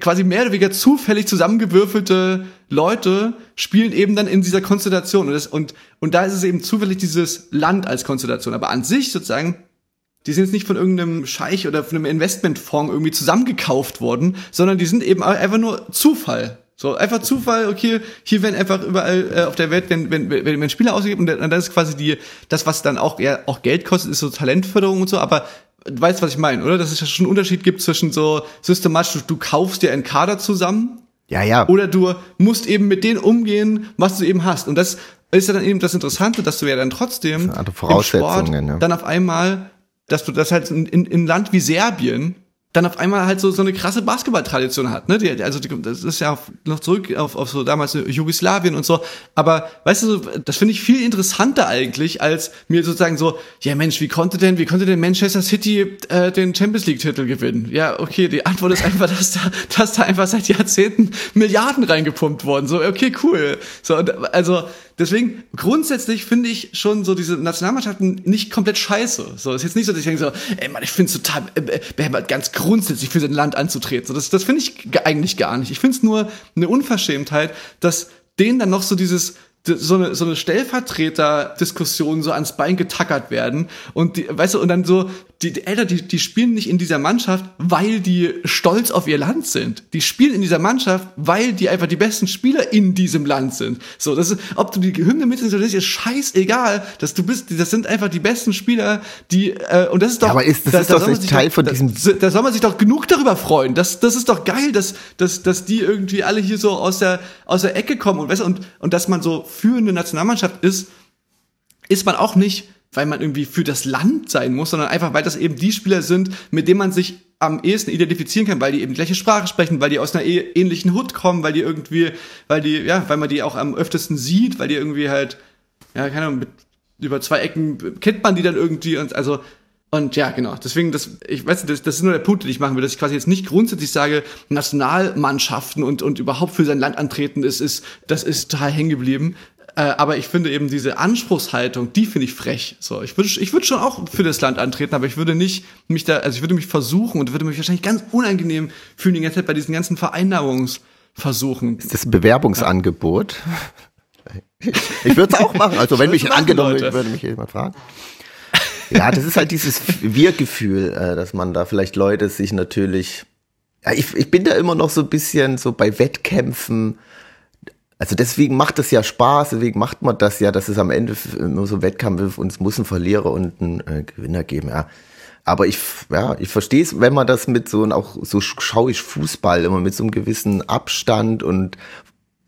quasi mehr oder weniger zufällig zusammengewürfelte Leute spielen eben dann in dieser Konstellation. Und, das, und, und da ist es eben zufällig dieses Land als Konstellation. Aber an sich sozusagen die sind jetzt nicht von irgendeinem Scheich oder von einem Investmentfonds irgendwie zusammengekauft worden, sondern die sind eben einfach nur Zufall. So, einfach Zufall, okay, hier werden einfach überall äh, auf der Welt, wenn, wenn, wenn, wenn Spieler ausgegeben und dann das ist quasi die, das, was dann auch, ja, auch Geld kostet, ist so Talentförderung und so, aber du weißt, was ich meine, oder? Dass es ja schon einen Unterschied gibt zwischen so systematisch, du, du kaufst dir einen Kader zusammen Ja, ja. oder du musst eben mit denen umgehen, was du eben hast. Und das ist ja dann eben das Interessante, dass du ja dann trotzdem andere im Voraussetzungen, Sport ja. dann auf einmal, dass du das halt in, in, in Land wie Serbien dann auf einmal halt so, so eine krasse Basketballtradition hat, ne? Die, also die, das ist ja auf, noch zurück auf, auf so damals Jugoslawien und so. Aber weißt du, so, das finde ich viel interessanter eigentlich, als mir sozusagen so, ja Mensch, wie konnte denn, wie konnte denn Manchester City äh, den Champions League Titel gewinnen? Ja, okay, die Antwort ist einfach, dass da, dass da einfach seit Jahrzehnten Milliarden reingepumpt worden. So, okay, cool. So, und, also deswegen, grundsätzlich finde ich schon so diese Nationalmannschaften nicht komplett scheiße. So, ist jetzt nicht so, dass ich denke so, ey Mann, ich finde es total äh, behämmert, ganz grundsätzlich für sein Land anzutreten. So, das, das finde ich ge- eigentlich gar nicht. Ich finde es nur eine Unverschämtheit, dass denen dann noch so dieses, so eine, so eine Stellvertreter-Diskussion so ans Bein getackert werden und die, weißt du, und dann so, die, die Eltern, die, die spielen nicht in dieser Mannschaft, weil die stolz auf ihr Land sind. Die spielen in dieser Mannschaft, weil die einfach die besten Spieler in diesem Land sind. So, das ist, ob du die Hymne mitsingst oder nicht, ist scheißegal, dass du bist, das sind einfach die besten Spieler, die, äh, und das ist doch, aber ist- das da- ist da doch nicht Teil von da, diesem- da soll man sich doch genug darüber freuen. Das, das ist doch geil, dass, dass, dass die irgendwie alle hier so aus der, aus der Ecke kommen und, weißt, du, und, und dass man so führende Nationalmannschaft ist, ist man auch nicht, weil man irgendwie für das Land sein muss, sondern einfach, weil das eben die Spieler sind, mit denen man sich am ehesten identifizieren kann, weil die eben gleiche Sprache sprechen, weil die aus einer eh- ähnlichen Hut kommen, weil die irgendwie, weil die, ja, weil man die auch am öftesten sieht, weil die irgendwie halt, ja, keine Ahnung, mit, über zwei Ecken kennt man die dann irgendwie und also, und ja, genau. Deswegen, das, ich weiß nicht, das, das ist nur der Punkt, den ich machen will, dass ich quasi jetzt nicht grundsätzlich sage, Nationalmannschaften und, und überhaupt für sein Land antreten, ist, ist, das ist total hängen geblieben. Äh, aber ich finde eben diese Anspruchshaltung, die finde ich frech. So, ich würde, ich würde schon auch für das Land antreten, aber ich würde nicht mich da, also ich würde mich versuchen und würde mich wahrscheinlich ganz unangenehm fühlen die ganze Zeit bei diesen ganzen Vereinnahmungsversuchen. Das ist ein Bewerbungsangebot. Ich würde es auch machen. Also wenn Ich mich angenommen würde mich jemand fragen. Ja, das ist halt dieses Wir-Gefühl, äh, dass man da vielleicht Leute sich natürlich. Ja, ich, ich bin da immer noch so ein bisschen so bei Wettkämpfen. Also deswegen macht es ja Spaß, deswegen macht man das ja, dass es am Ende nur so Wettkampf ist und es muss einen Verlierer und einen äh, Gewinner geben, ja. Aber ich, ja, ich verstehe es, wenn man das mit so, und auch so schaue ich Fußball immer mit so einem gewissen Abstand und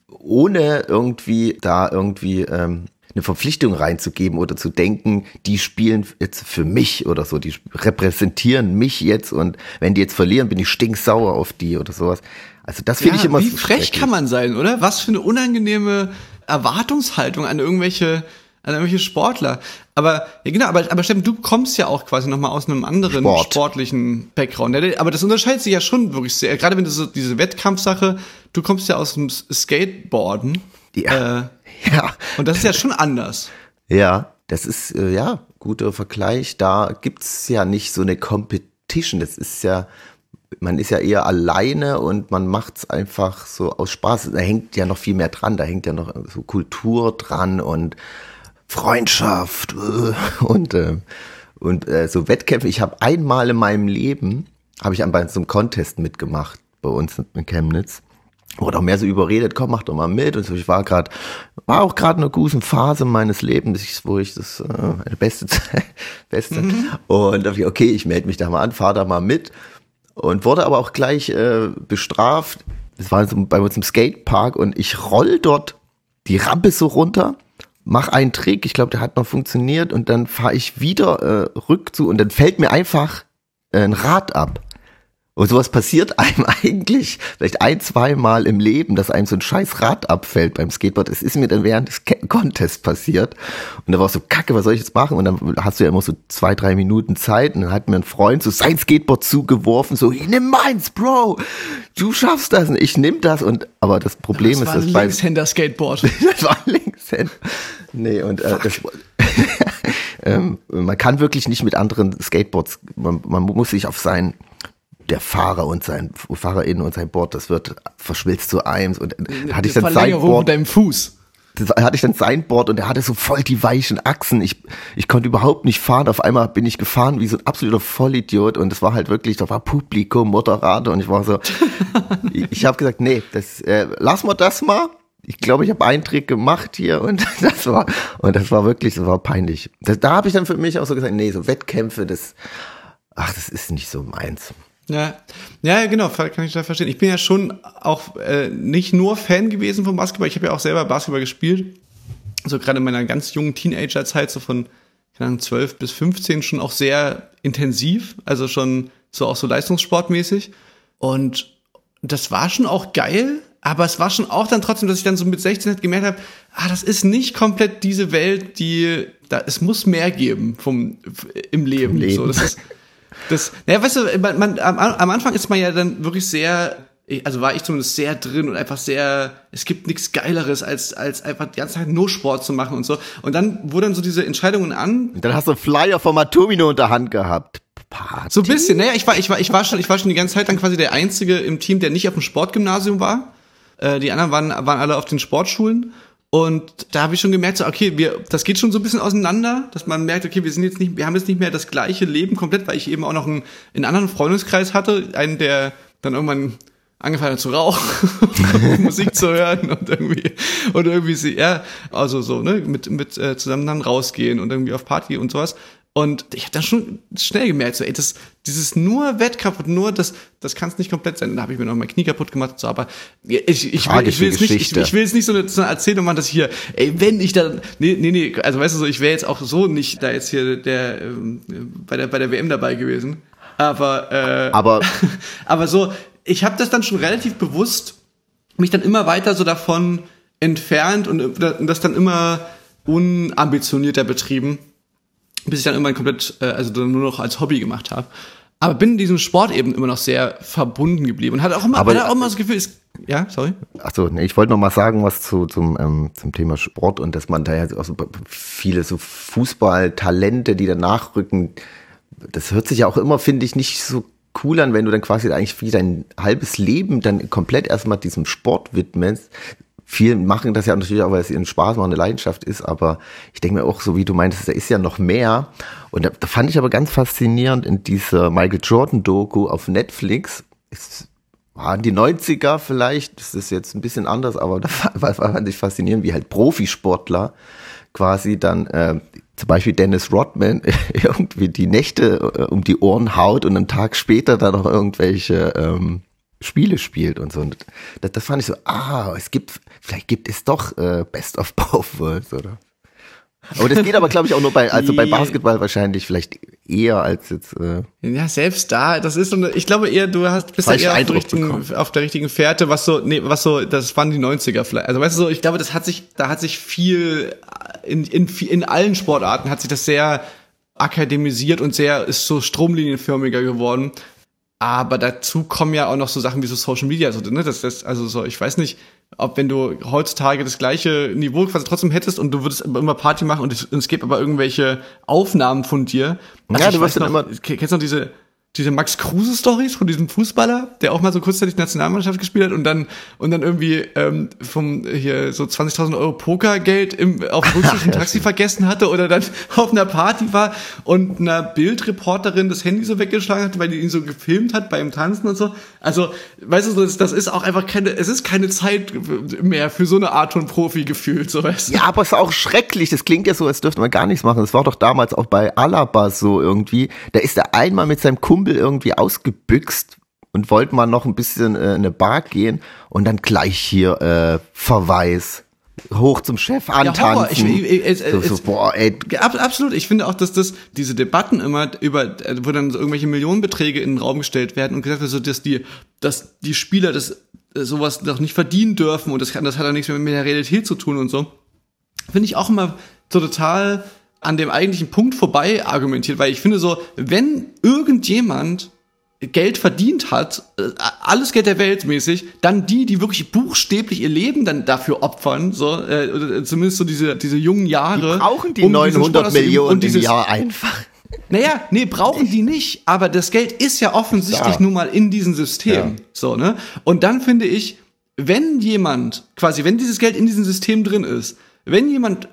ohne irgendwie da irgendwie ähm, eine Verpflichtung reinzugeben oder zu denken, die spielen jetzt für mich oder so, die repräsentieren mich jetzt und wenn die jetzt verlieren, bin ich stinksauer auf die oder sowas. Also das finde ich immer wie so frech kann man sein, oder? Was für eine unangenehme Erwartungshaltung an irgendwelche an irgendwelche Sportler. Aber ja genau, aber aber Steffen, du kommst ja auch quasi noch mal aus einem anderen Sport. sportlichen Background. Ja, Aber das unterscheidet sich ja schon wirklich sehr. Gerade wenn du so diese Wettkampfsache, du kommst ja aus dem Skateboarden. Ja. Äh, Ja, und das ist ja schon anders. ja, das ist äh, ja guter Vergleich. Da gibt's ja nicht so eine Competition. Das ist ja, man ist ja eher alleine und man macht's einfach so aus Spaß. Da hängt ja noch viel mehr dran. Da hängt ja noch so Kultur dran und Freundschaft äh, und äh, und äh, so Wettkämpfe. Ich habe einmal in meinem Leben habe ich an bei so einem Contest mitgemacht bei uns in Chemnitz. Wurde auch mehr so überredet, komm, mach doch mal mit. Und so, ich war gerade, war auch gerade eine gute Phase meines Lebens, wo ich das äh, eine beste Zeit, beste. Und da ich, okay, ich melde mich da mal an, fahr da mal mit. Und wurde aber auch gleich äh, bestraft. Das war so bei uns im Skatepark und ich roll dort die Rampe so runter, mach einen Trick, ich glaube, der hat noch funktioniert und dann fahre ich wieder äh, rückzu und dann fällt mir einfach äh, ein Rad ab. Und sowas passiert einem eigentlich vielleicht ein, zwei Mal im Leben, dass einem so ein scheiß Rad abfällt beim Skateboard. Es ist mir dann während des Contests passiert. Und da war ich so, kacke, was soll ich jetzt machen? Und dann hast du ja immer so zwei, drei Minuten Zeit. Und dann hat mir ein Freund so sein Skateboard zugeworfen, so, nimm meins, Bro, du schaffst das. Und ich nimm das. Und, aber das Problem Das ist, war ein dass beim, Linkshänder-Skateboard. das war Linkshänder. Nee, und äh, das, ähm, man kann wirklich nicht mit anderen Skateboards, man, man muss sich auf sein, der Fahrer und sein FahrerInnen und sein Board, das wird verschmilzt zu eins und äh, hatte ich dann sein Verlängerung Board, deinem Fuß. hatte ich dann sein Board und der hatte so voll die weichen Achsen. Ich, ich konnte überhaupt nicht fahren. Auf einmal bin ich gefahren wie so ein absoluter Vollidiot und es war halt wirklich, da war Publikum, Moderator und ich war so, ich, ich habe gesagt, nee, das, äh, lass mal das mal. Ich glaube, ich habe einen Trick gemacht hier und das war und das war wirklich, das war peinlich. Das, da habe ich dann für mich auch so gesagt, nee, so Wettkämpfe, das, ach, das ist nicht so meins. Ja, ja, genau, kann ich da verstehen. Ich bin ja schon auch äh, nicht nur Fan gewesen vom Basketball, ich habe ja auch selber Basketball gespielt. So gerade in meiner ganz jungen Teenagerzeit, so von keine Ahnung, 12 bis 15 schon auch sehr intensiv, also schon so auch so leistungssportmäßig. Und das war schon auch geil, aber es war schon auch dann trotzdem, dass ich dann so mit 16 halt gemerkt habe, ah, das ist nicht komplett diese Welt, die da es muss mehr geben vom im Leben. Leben. So, das ist das, ja, weißt du, man, man, am, am Anfang ist man ja dann wirklich sehr also war ich zumindest sehr drin und einfach sehr, es gibt nichts Geileres, als, als einfach die ganze Zeit nur Sport zu machen und so. Und dann wurden so diese Entscheidungen an, Und dann hast du einen Flyer vom Atomino in der Hand gehabt. Party. so ein bisschen, naja, ich war, ich war, ich war schon, ich war schon die ganze Zeit dann quasi der Einzige im Team, der nicht auf dem Sportgymnasium war. Äh, die anderen waren, waren alle auf den Sportschulen. Und da habe ich schon gemerkt, so, okay, wir, das geht schon so ein bisschen auseinander, dass man merkt, okay, wir sind jetzt nicht, wir haben jetzt nicht mehr das gleiche Leben komplett, weil ich eben auch noch einen, einen anderen Freundeskreis hatte, einen, der dann irgendwann angefangen hat zu rauchen, Musik zu hören und irgendwie und irgendwie sie, ja, also so, ne, mit mit äh, zusammen dann rausgehen und irgendwie auf Party und sowas. Und ich habe dann schon schnell gemerkt, so, ey, das, dieses nur Wettkampf und nur das, das kann es nicht komplett sein. Dann habe ich mir noch mein Knie kaputt gemacht und so, aber ich, ich, ich, will, ich will jetzt nicht, ich, ich will jetzt nicht so eine, so eine Erzählung machen, dass ich hier, ey, wenn ich dann, nee, nee, nee, also weißt du so, ich wäre jetzt auch so nicht da jetzt hier der, ähm, bei der, bei der WM dabei gewesen. Aber, äh, Aber aber so, ich habe das dann schon relativ bewusst mich dann immer weiter so davon entfernt und und das dann immer unambitionierter betrieben, bis ich dann irgendwann komplett, äh, also dann nur noch als Hobby gemacht habe. Aber bin in diesem Sport eben immer noch sehr verbunden geblieben und hatte auch immer, Aber- hatte auch immer das Gefühl, es, ja, sorry. Achso, nee, ich wollte noch mal sagen, was zu, zum, ähm, zum Thema Sport und dass man da ja auch so viele so Fußballtalente, die danach rücken, das hört sich ja auch immer, finde ich, nicht so cool an, wenn du dann quasi eigentlich wie dein halbes Leben dann komplett erstmal diesem Sport widmest. Viele machen das ja natürlich auch, weil es ihnen Spaß macht, eine Leidenschaft ist, aber ich denke mir auch, so wie du meintest, da ist ja noch mehr. Und da, da fand ich aber ganz faszinierend in dieser Michael Jordan Doku auf Netflix. Es waren die 90er vielleicht, das ist jetzt ein bisschen anders, aber da fand ich faszinierend, wie halt Profisportler quasi dann äh, zum Beispiel Dennis Rodman irgendwie die Nächte äh, um die Ohren haut und einen Tag später dann noch irgendwelche ähm, Spiele spielt und so. Und das, das fand ich so, ah, es gibt, vielleicht gibt es doch äh, Best of Both Worlds, oder? Aber das geht aber, glaube ich, auch nur bei, also bei. Basketball wahrscheinlich vielleicht eher als jetzt, äh, Ja, selbst da, das ist so eine, ich glaube eher, du hast, bist ja eher auf der, richtigen, auf der richtigen Fährte, was so, nee, was so, das waren die 90er vielleicht. Also weißt du so, ich glaube, das hat sich, da hat sich viel, in, in, in allen Sportarten hat sich das sehr akademisiert und sehr, ist so stromlinienförmiger geworden. Aber dazu kommen ja auch noch so Sachen wie so Social Media, so, ne, das, das, also so, ich weiß nicht, ob wenn du heutzutage das gleiche Niveau quasi trotzdem hättest und du würdest immer Party machen und es, und es gibt aber irgendwelche Aufnahmen von dir. Also Ja, du wirst weiß dann immer- Kennst du noch diese, diese Max Kruse Stories von diesem Fußballer, der auch mal so kurzzeitig Nationalmannschaft gespielt hat und dann und dann irgendwie ähm, vom hier so 20.000 Euro Pokergeld im auf dem Rückweg im Taxi vergessen hatte oder dann auf einer Party war und einer Bildreporterin das Handy so weggeschlagen hat, weil die ihn so gefilmt hat beim Tanzen und so. Also, weißt du, das, das ist auch einfach keine, es ist keine Zeit mehr für so eine Art von Profi gefühlt, so weißt du. Ja, aber es ist auch schrecklich. Das klingt ja so, als dürfte man gar nichts machen. Das war doch damals auch bei Alaba so irgendwie. Da ist er einmal mit seinem Kumpel irgendwie ausgebüxt und wollte mal noch ein bisschen äh, in eine Bar gehen und dann gleich hier äh, Verweis. Hoch zum Chef antanzen. Horror. Ich- ich- ich- so, so, boah, ey, Ja, ab, absolut. Ich finde auch, dass das diese Debatten immer über, äh, wo dann so irgendwelche Millionenbeträge in den Raum gestellt werden und gesagt wird, so, dass die, dass die Spieler das äh, sowas doch nicht verdienen dürfen und das kann, das hat ja nichts mehr mit der Realität zu tun und so. Finde ich auch immer so total an dem eigentlichen Punkt vorbei argumentiert, weil ich finde so, wenn irgendjemand Geld verdient hat, äh, alles Geld der Welt mäßig, dann die, die wirklich buchstäblich ihr Leben dann dafür opfern, so äh, oder zumindest so diese diese jungen Jahre. brauchen die um diesen Sport 900 auszuüben Millionen und im dieses, Jahr einfach. naja, nee, brauchen die nicht, aber das Geld ist ja offensichtlich Ja. nun mal in diesem System. Ja. So, ne? Und dann finde ich, wenn jemand, quasi, wenn dieses Geld in diesem System drin ist, wenn jemand äh,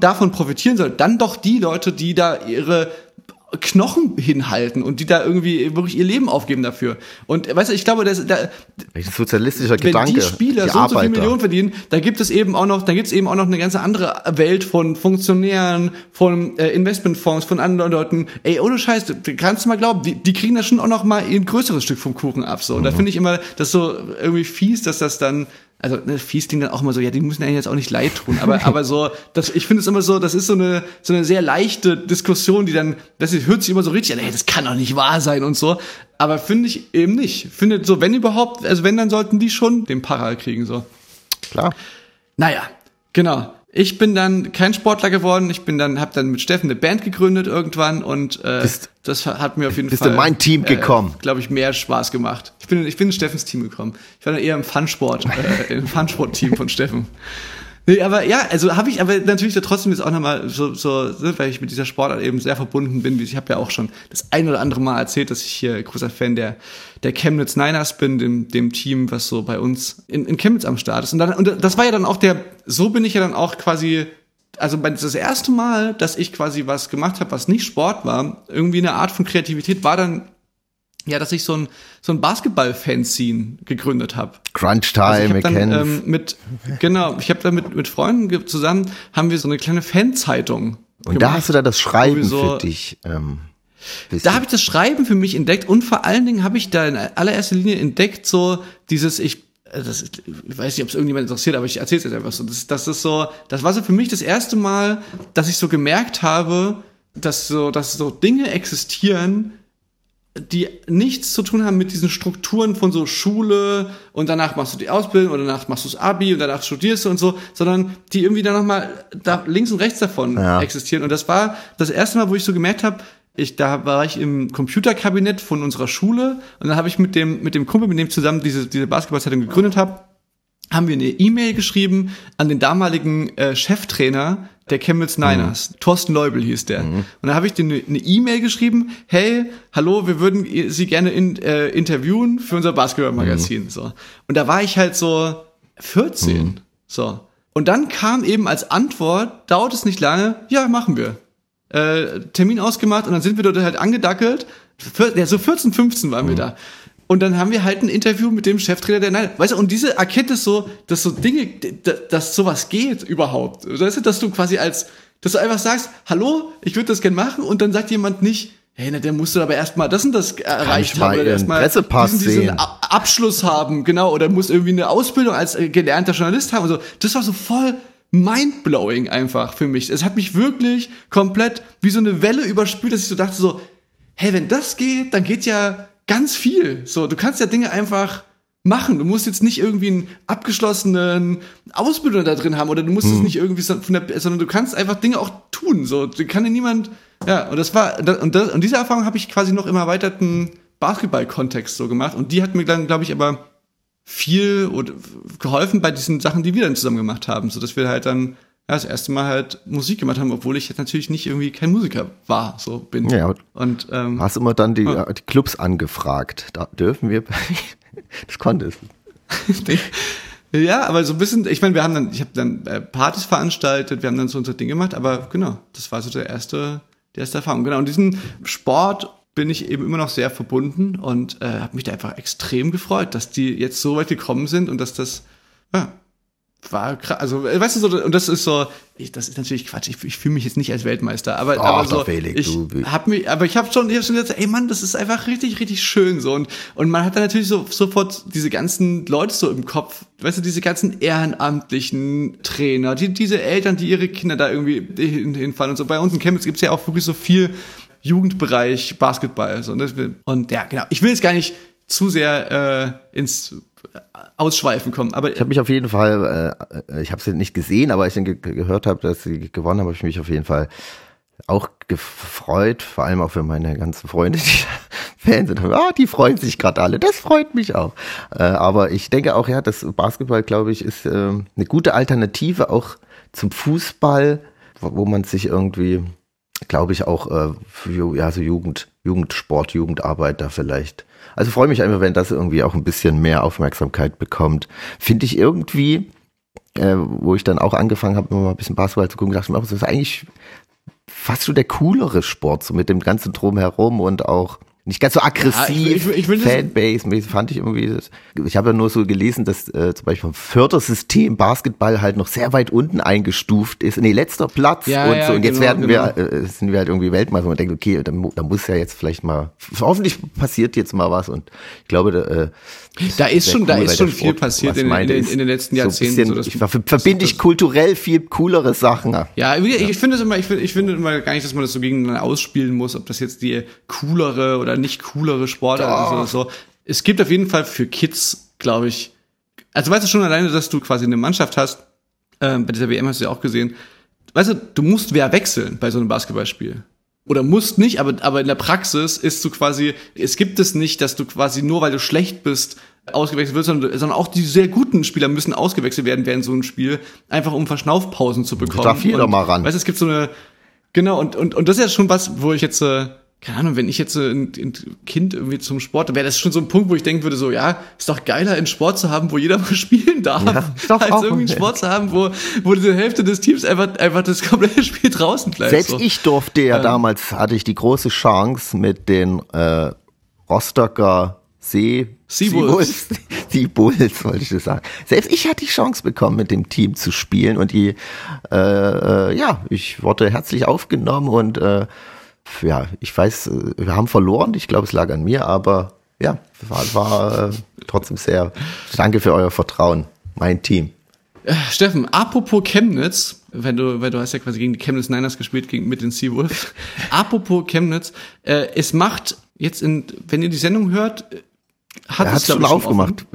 davon profitieren soll, dann doch die Leute, die da ihre Knochen hinhalten und die da irgendwie wirklich ihr Leben aufgeben dafür. Und weißt du, ich glaube, das, da, sozialistischer wenn Gedanke. die Spieler so und so viel. Millionen verdienen, da gibt es eben auch noch, da gibt es eben auch noch eine ganze andere Welt von Funktionären, von äh, Investmentfonds, von anderen Leuten. Ey, ohne Scheiß, du du kannst mal glauben, die, die kriegen da schon auch noch mal ein größeres Stück vom Kuchen ab. So, und Mhm. da finde ich immer, das so irgendwie fies, dass das dann also ne, fies klingt dann auch immer so, ja, die müssen eigentlich jetzt auch nicht leid tun, aber aber so, das, ich finde es immer so, das ist so eine so eine sehr leichte Diskussion, die dann, das hört sich immer so richtig an, ey, das kann doch nicht wahr sein und so, aber finde ich eben nicht. Finde so, wenn überhaupt, also wenn dann sollten die schon den Para kriegen so. Klar. Naja, genau. Ich bin dann kein Sportler geworden. Ich bin dann, habe dann mit Steffen eine Band gegründet irgendwann und äh, Bist- das hat mir auf jeden bist Fall in mein Team gekommen. Äh, Glaube ich mehr Spaß gemacht. Ich bin, ich bin in Steffens Team gekommen. Ich war dann eher im Funsport, äh, im Funsport-Team von Steffen. Nee, aber ja, also habe ich aber natürlich da trotzdem jetzt auch nochmal so, so, ne, weil ich mit dieser Sportart eben sehr verbunden bin. Ich habe ja auch schon das ein oder andere Mal erzählt, dass ich hier großer Fan der, der Chemnitz Niners bin, dem, dem Team, was so bei uns in, in Chemnitz am Start ist. Und, dann, und das war ja dann auch der, so bin ich ja dann auch quasi, also das erste Mal, dass ich quasi was gemacht habe, was nicht Sport war, irgendwie eine Art von Kreativität, war dann ja, dass ich so ein, so ein Basketball-Fanzine gegründet habe. Crunch Also ich Time, habe dann ähm, mit genau, ich habe dann mit mit Freunden zusammen haben wir so eine kleine Fanzeitung. und da hast du da das Schreiben so- für dich. Ähm, Da habe ich das Schreiben für mich entdeckt und vor allen Dingen habe ich da in allererster Linie entdeckt so dieses ich äh, das ist, ich weiß nicht, ob es irgendjemand interessiert, aber ich erzähle es jetzt einfach so. Das, das ist so, das war so für mich das erste Mal, dass ich so gemerkt habe, dass so, dass so Dinge existieren, die nichts zu tun haben mit diesen Strukturen von so Schule und danach machst du die Ausbildung oder danach machst du das Abi und danach studierst du und so, sondern die irgendwie dann nochmal da links und rechts davon Ja. existieren. Und das war das erste Mal, wo ich so gemerkt habe, ich, da war ich im Computerkabinett von unserer Schule und dann habe ich mit dem, mit dem Kumpel, mit dem ich zusammen diese, diese Basketballzeitung gegründet habe, haben wir eine E-Mail geschrieben an den damaligen äh, Cheftrainer der Chemnitz Niners. Thorsten Leubel hieß der. Und da habe ich dir eine E-Mail geschrieben, hey, hallo, wir würden Sie gerne in, äh, interviewen für unser Basketballmagazin. So. Und da war ich halt so 14. So. Und dann kam eben als Antwort, dauert es nicht lange, ja, machen wir. Äh, Termin ausgemacht und dann sind wir dort halt angedackelt. Vier- Ja, so 14, 15 waren wir da. Und dann haben wir halt ein Interview mit dem Cheftrainer der Nein. Weißt du, und diese Erkenntnis so, dass so Dinge, dass sowas geht überhaupt. Weißt du, dass du quasi als, dass du einfach sagst, hallo, ich würde das gern machen und dann sagt jemand nicht, hey, na, der musste aber erstmal das und das erreicht haben oder erstmal diesen, diesen sehen? Abschluss haben, genau, oder muss irgendwie eine Ausbildung als äh, gelernter Journalist haben. Also, das war so voll mindblowing einfach für mich. Es hat mich wirklich komplett wie so eine Welle überspült, dass ich so dachte so, hey, wenn das geht, dann geht ja ganz viel. So, du kannst ja Dinge einfach machen. Du musst jetzt nicht irgendwie einen abgeschlossenen Ausbildung da drin haben oder du musst es nicht irgendwie so von der, sondern du kannst einfach Dinge auch tun. So, da kann dir niemand, ja, und das war, und, das, und diese Erfahrung habe ich quasi noch im erweiterten Basketball-Kontext so gemacht und die hat mir dann, glaube ich, aber viel oder geholfen bei diesen Sachen, die wir dann zusammen gemacht haben, so dass wir halt dann ja, das erste Mal halt Musik gemacht haben, obwohl ich jetzt natürlich nicht irgendwie kein Musiker war, so bin. Ja. Und ähm, hast immer dann die, Ah. die Clubs angefragt. Da dürfen wir. das konntest. ja, aber so ein bisschen, ich meine, wir haben dann, ich habe dann äh, Partys veranstaltet, wir haben dann so unser Ding gemacht, aber genau, das war so der erste, die erste Erfahrung. Genau, und diesen Sport bin ich eben immer noch sehr verbunden und äh, habe mich da einfach extrem gefreut, dass die jetzt so weit gekommen sind und dass das, ja, war krass. Also, äh, weißt du, so, und das ist so, ich, das ist natürlich Quatsch. Ich, ich fühle mich jetzt nicht als Weltmeister, aber, Ach, aber so, Felix, ich du- hab mich, aber ich habe schon, ich hab schon gesagt, ey Mann, das ist einfach richtig, richtig schön so und und man hat dann natürlich so sofort diese ganzen Leute so im Kopf, weißt du, diese ganzen ehrenamtlichen Trainer, die diese Eltern, die ihre Kinder da irgendwie hin, hinfahren und so. Bei uns in Chemnitz gibt's ja auch wirklich so viel Jugendbereich Basketball so, und, das, und ja, genau. Ich will jetzt gar nicht zu sehr äh, ins Ausschweifen kommen, aber Ich habe mich auf jeden Fall, äh, ich habe sie nicht gesehen, aber als ich ge gehört habe, dass sie gewonnen haben, habe ich mich auf jeden Fall auch gefreut, vor allem auch für meine ganzen Freunde, die Fans sind. Ah, die freuen sich gerade alle. Das freut mich auch. Äh, aber ich denke auch, ja, das Basketball, glaube ich, ist äh, eine gute Alternative auch zum Fußball, wo, wo man sich irgendwie, glaube ich, auch äh, für ja, so Jugend, Jugendsport, Jugendarbeit da vielleicht. Also freue mich einfach, wenn das irgendwie auch ein bisschen mehr Aufmerksamkeit bekommt. Finde ich irgendwie, äh, wo ich dann auch angefangen habe, immer mal ein bisschen Basketball zu gucken, dachte ich mir das ist eigentlich fast schon der coolere Sport, so mit dem ganzen Drumherum und auch nicht ganz so aggressiv, ich- ich will das- Fanbase, fand ich irgendwie. Das, ich habe ja nur so gelesen, dass äh, zum Beispiel vom Fördersystem Basketball halt noch sehr weit unten eingestuft ist. Nee, letzter Platz Ja, und ja, so. Und jetzt genau, werden wir, äh, sind wir halt irgendwie Weltmeister und man denkt, okay, da, da muss ja jetzt vielleicht mal, hoffentlich passiert jetzt mal was und ich glaube, da, äh, Da ist schon, da cool, ist weil schon der viel Sport, passiert in, in, in, ist in den letzten so Jahrzehnten. bisschen, so ich ver- verbinde ich kulturell viel coolere Sachen. Ja, ich, ich finde es immer, ich finde, ich finde immer gar nicht, dass man das so gegeneinander ausspielen muss, ob das jetzt die coolere oder nicht coolere Sportart ist oder so. Es gibt auf jeden Fall für Kids, glaube ich, also weißt du schon alleine, dass du quasi eine Mannschaft hast, ähm, bei dieser WM hast du ja auch gesehen, weißt du, du musst wer wechseln bei so einem Basketballspiel. Oder musst nicht, aber, aber in der Praxis ist du quasi, es gibt es nicht, dass du quasi nur weil du schlecht bist, ausgewechselt wirst, sondern, sondern auch die sehr guten Spieler müssen ausgewechselt werden während so einem Spiel, einfach um Verschnaufpausen zu bekommen. darf jeder und, mal ran. Weißt du, es gibt so eine, genau, und, und, und das ist ja schon was, wo ich jetzt, äh, keine Ahnung, wenn ich jetzt äh, ein, ein Kind irgendwie zum Sport, wäre das schon so ein Punkt, wo ich denken würde, so, ja, ist doch geiler, einen Sport zu haben, wo jeder mal spielen darf, Ja, doch als auch- irgendwie einen Sport zu haben, wo, wo die Hälfte des Teams einfach, einfach das komplette Spiel draußen bleibt. Selbst so. ich durfte ja damals, hatte ich die große Chance mit den äh, Rostocker See Seawolves. Seawolves, wollte ich das sagen. Selbst ich hatte die Chance bekommen, mit dem Team zu spielen und die, äh, äh, ja, ich wurde herzlich aufgenommen und äh, ja, ich weiß, äh, wir haben verloren, ich glaube, es lag an mir, aber ja, war, war äh, trotzdem sehr, danke für euer Vertrauen, mein Team. Steffen, apropos Chemnitz, wenn du, weil du hast ja quasi gegen die Chemnitz Niners gespielt, gegen, mit den Seawolves. apropos Chemnitz, äh, es macht jetzt in, wenn ihr die Sendung hört, äh, hat Er es schon aufgemacht.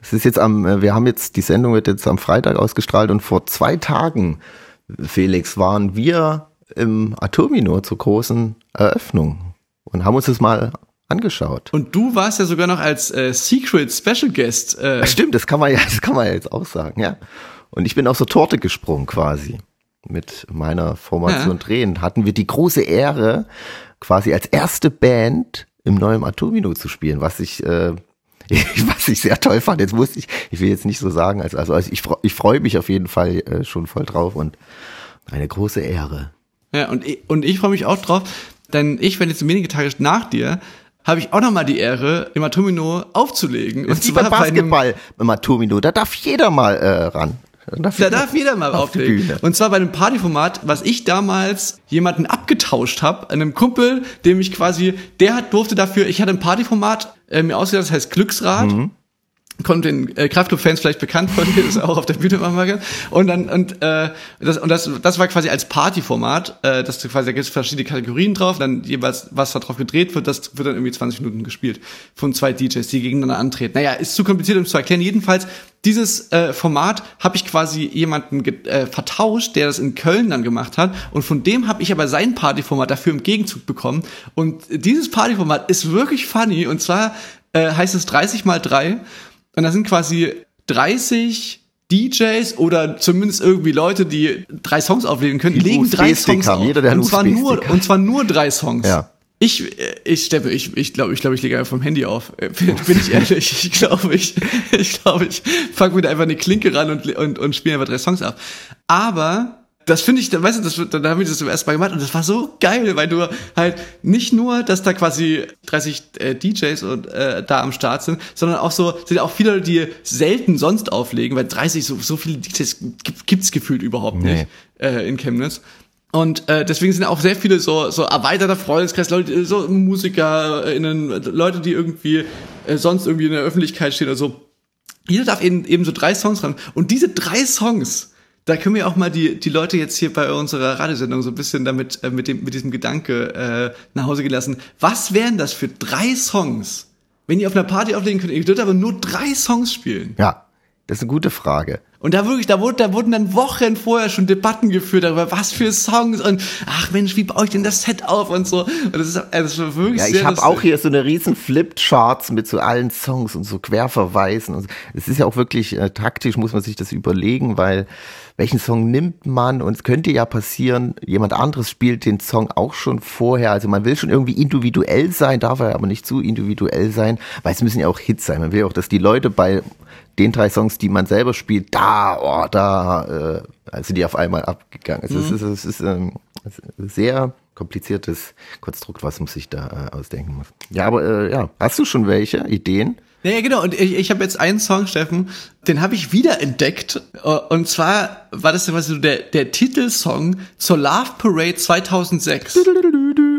Das ist jetzt am, äh, wir haben jetzt, die Sendung wird jetzt am Freitag ausgestrahlt und vor zwei Tagen, Felix, waren wir im Atomino zur großen Eröffnung und haben uns das mal angeschaut. Und du warst ja sogar noch als äh, Secret Special Guest. Äh, stimmt, das kann man ja, das kann man ja jetzt auch sagen, ja. Und ich bin auf so Torte gesprungen quasi. Mit meiner Formation Ja. Drehen hatten wir die große Ehre, quasi als erste Band im neuen Atomino zu spielen, was ich, äh, was ich sehr toll fand. Jetzt wusste ich, ich will jetzt nicht so sagen, als, also ich, freu- ich freue mich auf jeden Fall äh, schon voll drauf und eine große Ehre. Ja, und ich, und ich freue mich auch drauf, denn ich, wenn jetzt wenige Tage nach dir, habe ich auch noch mal die Ehre, im Atomino aufzulegen. Und zwar Basketball im Atomino, da darf jeder mal äh, ran. Da darf jeder mal Auf die auflegen. Und zwar bei einem Partyformat, was ich damals jemanden abgetauscht habe, einem Kumpel, dem ich quasi, der hat durfte dafür, ich hatte ein Partyformat äh, mir ausgedacht, das heißt Glücksrad. Mhm. Kommt den äh, Kraftclub-Fans vielleicht bekannt von mir, das auch auf der Bühne machen. Und dann und äh, das und das das war quasi als Partyformat, äh, das quasi da gibt verschiedene Kategorien drauf, dann jeweils was da drauf gedreht wird, das wird dann irgendwie 20 Minuten gespielt von zwei DJs, die gegeneinander antreten. Naja, ist zu kompliziert um zu erklären. Jedenfalls dieses äh, Format habe ich quasi jemanden äh, vertauscht, der das in Köln dann gemacht hat und von dem habe ich aber sein Partyformat dafür im Gegenzug bekommen und dieses Partyformat ist wirklich funny und zwar äh, heißt es 30 mal 3 und da sind quasi 30 DJs oder zumindest irgendwie Leute, die drei Songs auflegen können, Die legen drei Songs auf. jeder, und zwar nur und zwar nur drei Songs. Ja. Ich, äh, ich, Steppe, ich, ich glaube, ich glaube, ich lege einfach vom Handy auf. Äh, Bin, bin ich ehrlich. Ich glaube, ich, ich glaube, ich fange mir da einfach eine Klinke ran und, und, und spiele einfach drei Songs ab. Aber das finde ich, weißt du, das, wird- dann haben wir das zum ersten Mal gemacht und das war so geil, weil du halt nicht nur, dass da quasi 30 äh, DJs und äh, da am Start sind, sondern auch so sind auch viele, die selten sonst auflegen, weil 30 so so viele DJs gibt, gibt's gefühlt überhaupt nicht äh, in Chemnitz. Und äh, deswegen sind auch sehr viele so so erweiterter Freundeskreis, Leute, so MusikerInnen, Leute, die irgendwie äh, sonst irgendwie in der Öffentlichkeit stehen oder so. Jeder darf eben, eben so drei Songs ran. Und diese drei Songs, da können wir auch mal die, die Leute jetzt hier bei unserer Radiosendung so ein bisschen damit, äh, mit, dem, mit diesem Gedanke äh, nach Hause gehen lassen. Was wären das für drei Songs? Wenn ihr auf einer Party auflegen könnt, ihr dürft aber nur drei Songs spielen. Ja, das ist eine gute Frage. Und da wirklich, da, wurde, da wurden dann Wochen vorher schon Debatten geführt darüber, was für Songs und ach Mensch, wie baue ich denn das Set auf und so. Und das ist, das war wirklich Ja, ich habe auch hier so eine riesen Flipcharts mit so allen Songs und so Querverweisen. Und. Es ist ja auch wirklich äh, taktisch, muss man sich das überlegen, weil welchen Song nimmt man? Und es könnte ja passieren, jemand anderes spielt den Song auch schon vorher. Also man will schon irgendwie individuell sein, darf er aber nicht zu individuell sein, weil es müssen ja auch Hits sein. Man will auch, dass die Leute bei den drei Songs, die man selber spielt, da, oh, da, äh, also die auf einmal abgegangen. Also es ist, es ist ähm, es ist ein sehr kompliziertes Konstrukt, was man sich da äh, ausdenken muss. Ja, aber äh, ja, hast du schon welche Ideen? Ja, ja, genau. Und ich, ich habe jetzt einen Song, Steffen, den habe ich wiederentdeckt. Äh, Und zwar war das quasi so der, der Titelsong zur Love Parade 2006.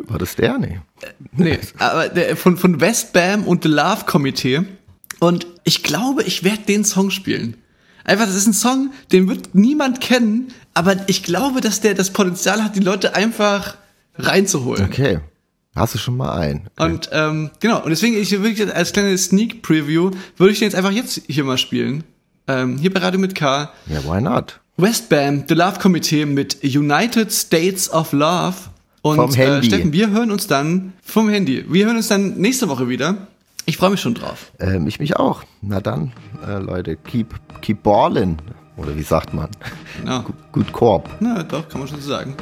War das der? Nee. Nee, aber der, von, von Westbam und The Love Committee. Und ich glaube, ich werde den Song spielen. Einfach, das ist ein Song, den wird niemand kennen, aber ich glaube, dass der das Potenzial hat, die Leute einfach reinzuholen. Okay. Hast du schon mal einen? Und ähm, genau, und deswegen, ich würde jetzt als kleine Sneak Preview, würde ich den jetzt einfach jetzt hier mal spielen. Ähm, hier bei Radio mit K. Ja, why not? Westbam, The Love Committee mit United States of Love. Und Vom Handy. Äh, Steffen, wir hören uns dann vom Handy. Wir hören uns dann nächste Woche wieder. Ich freue mich schon drauf. Ähm, ich mich auch. Na dann, äh, Leute, keep, keep ballin'. Oder wie sagt man? Ja. Gut Korb. Na doch, kann man schon so sagen.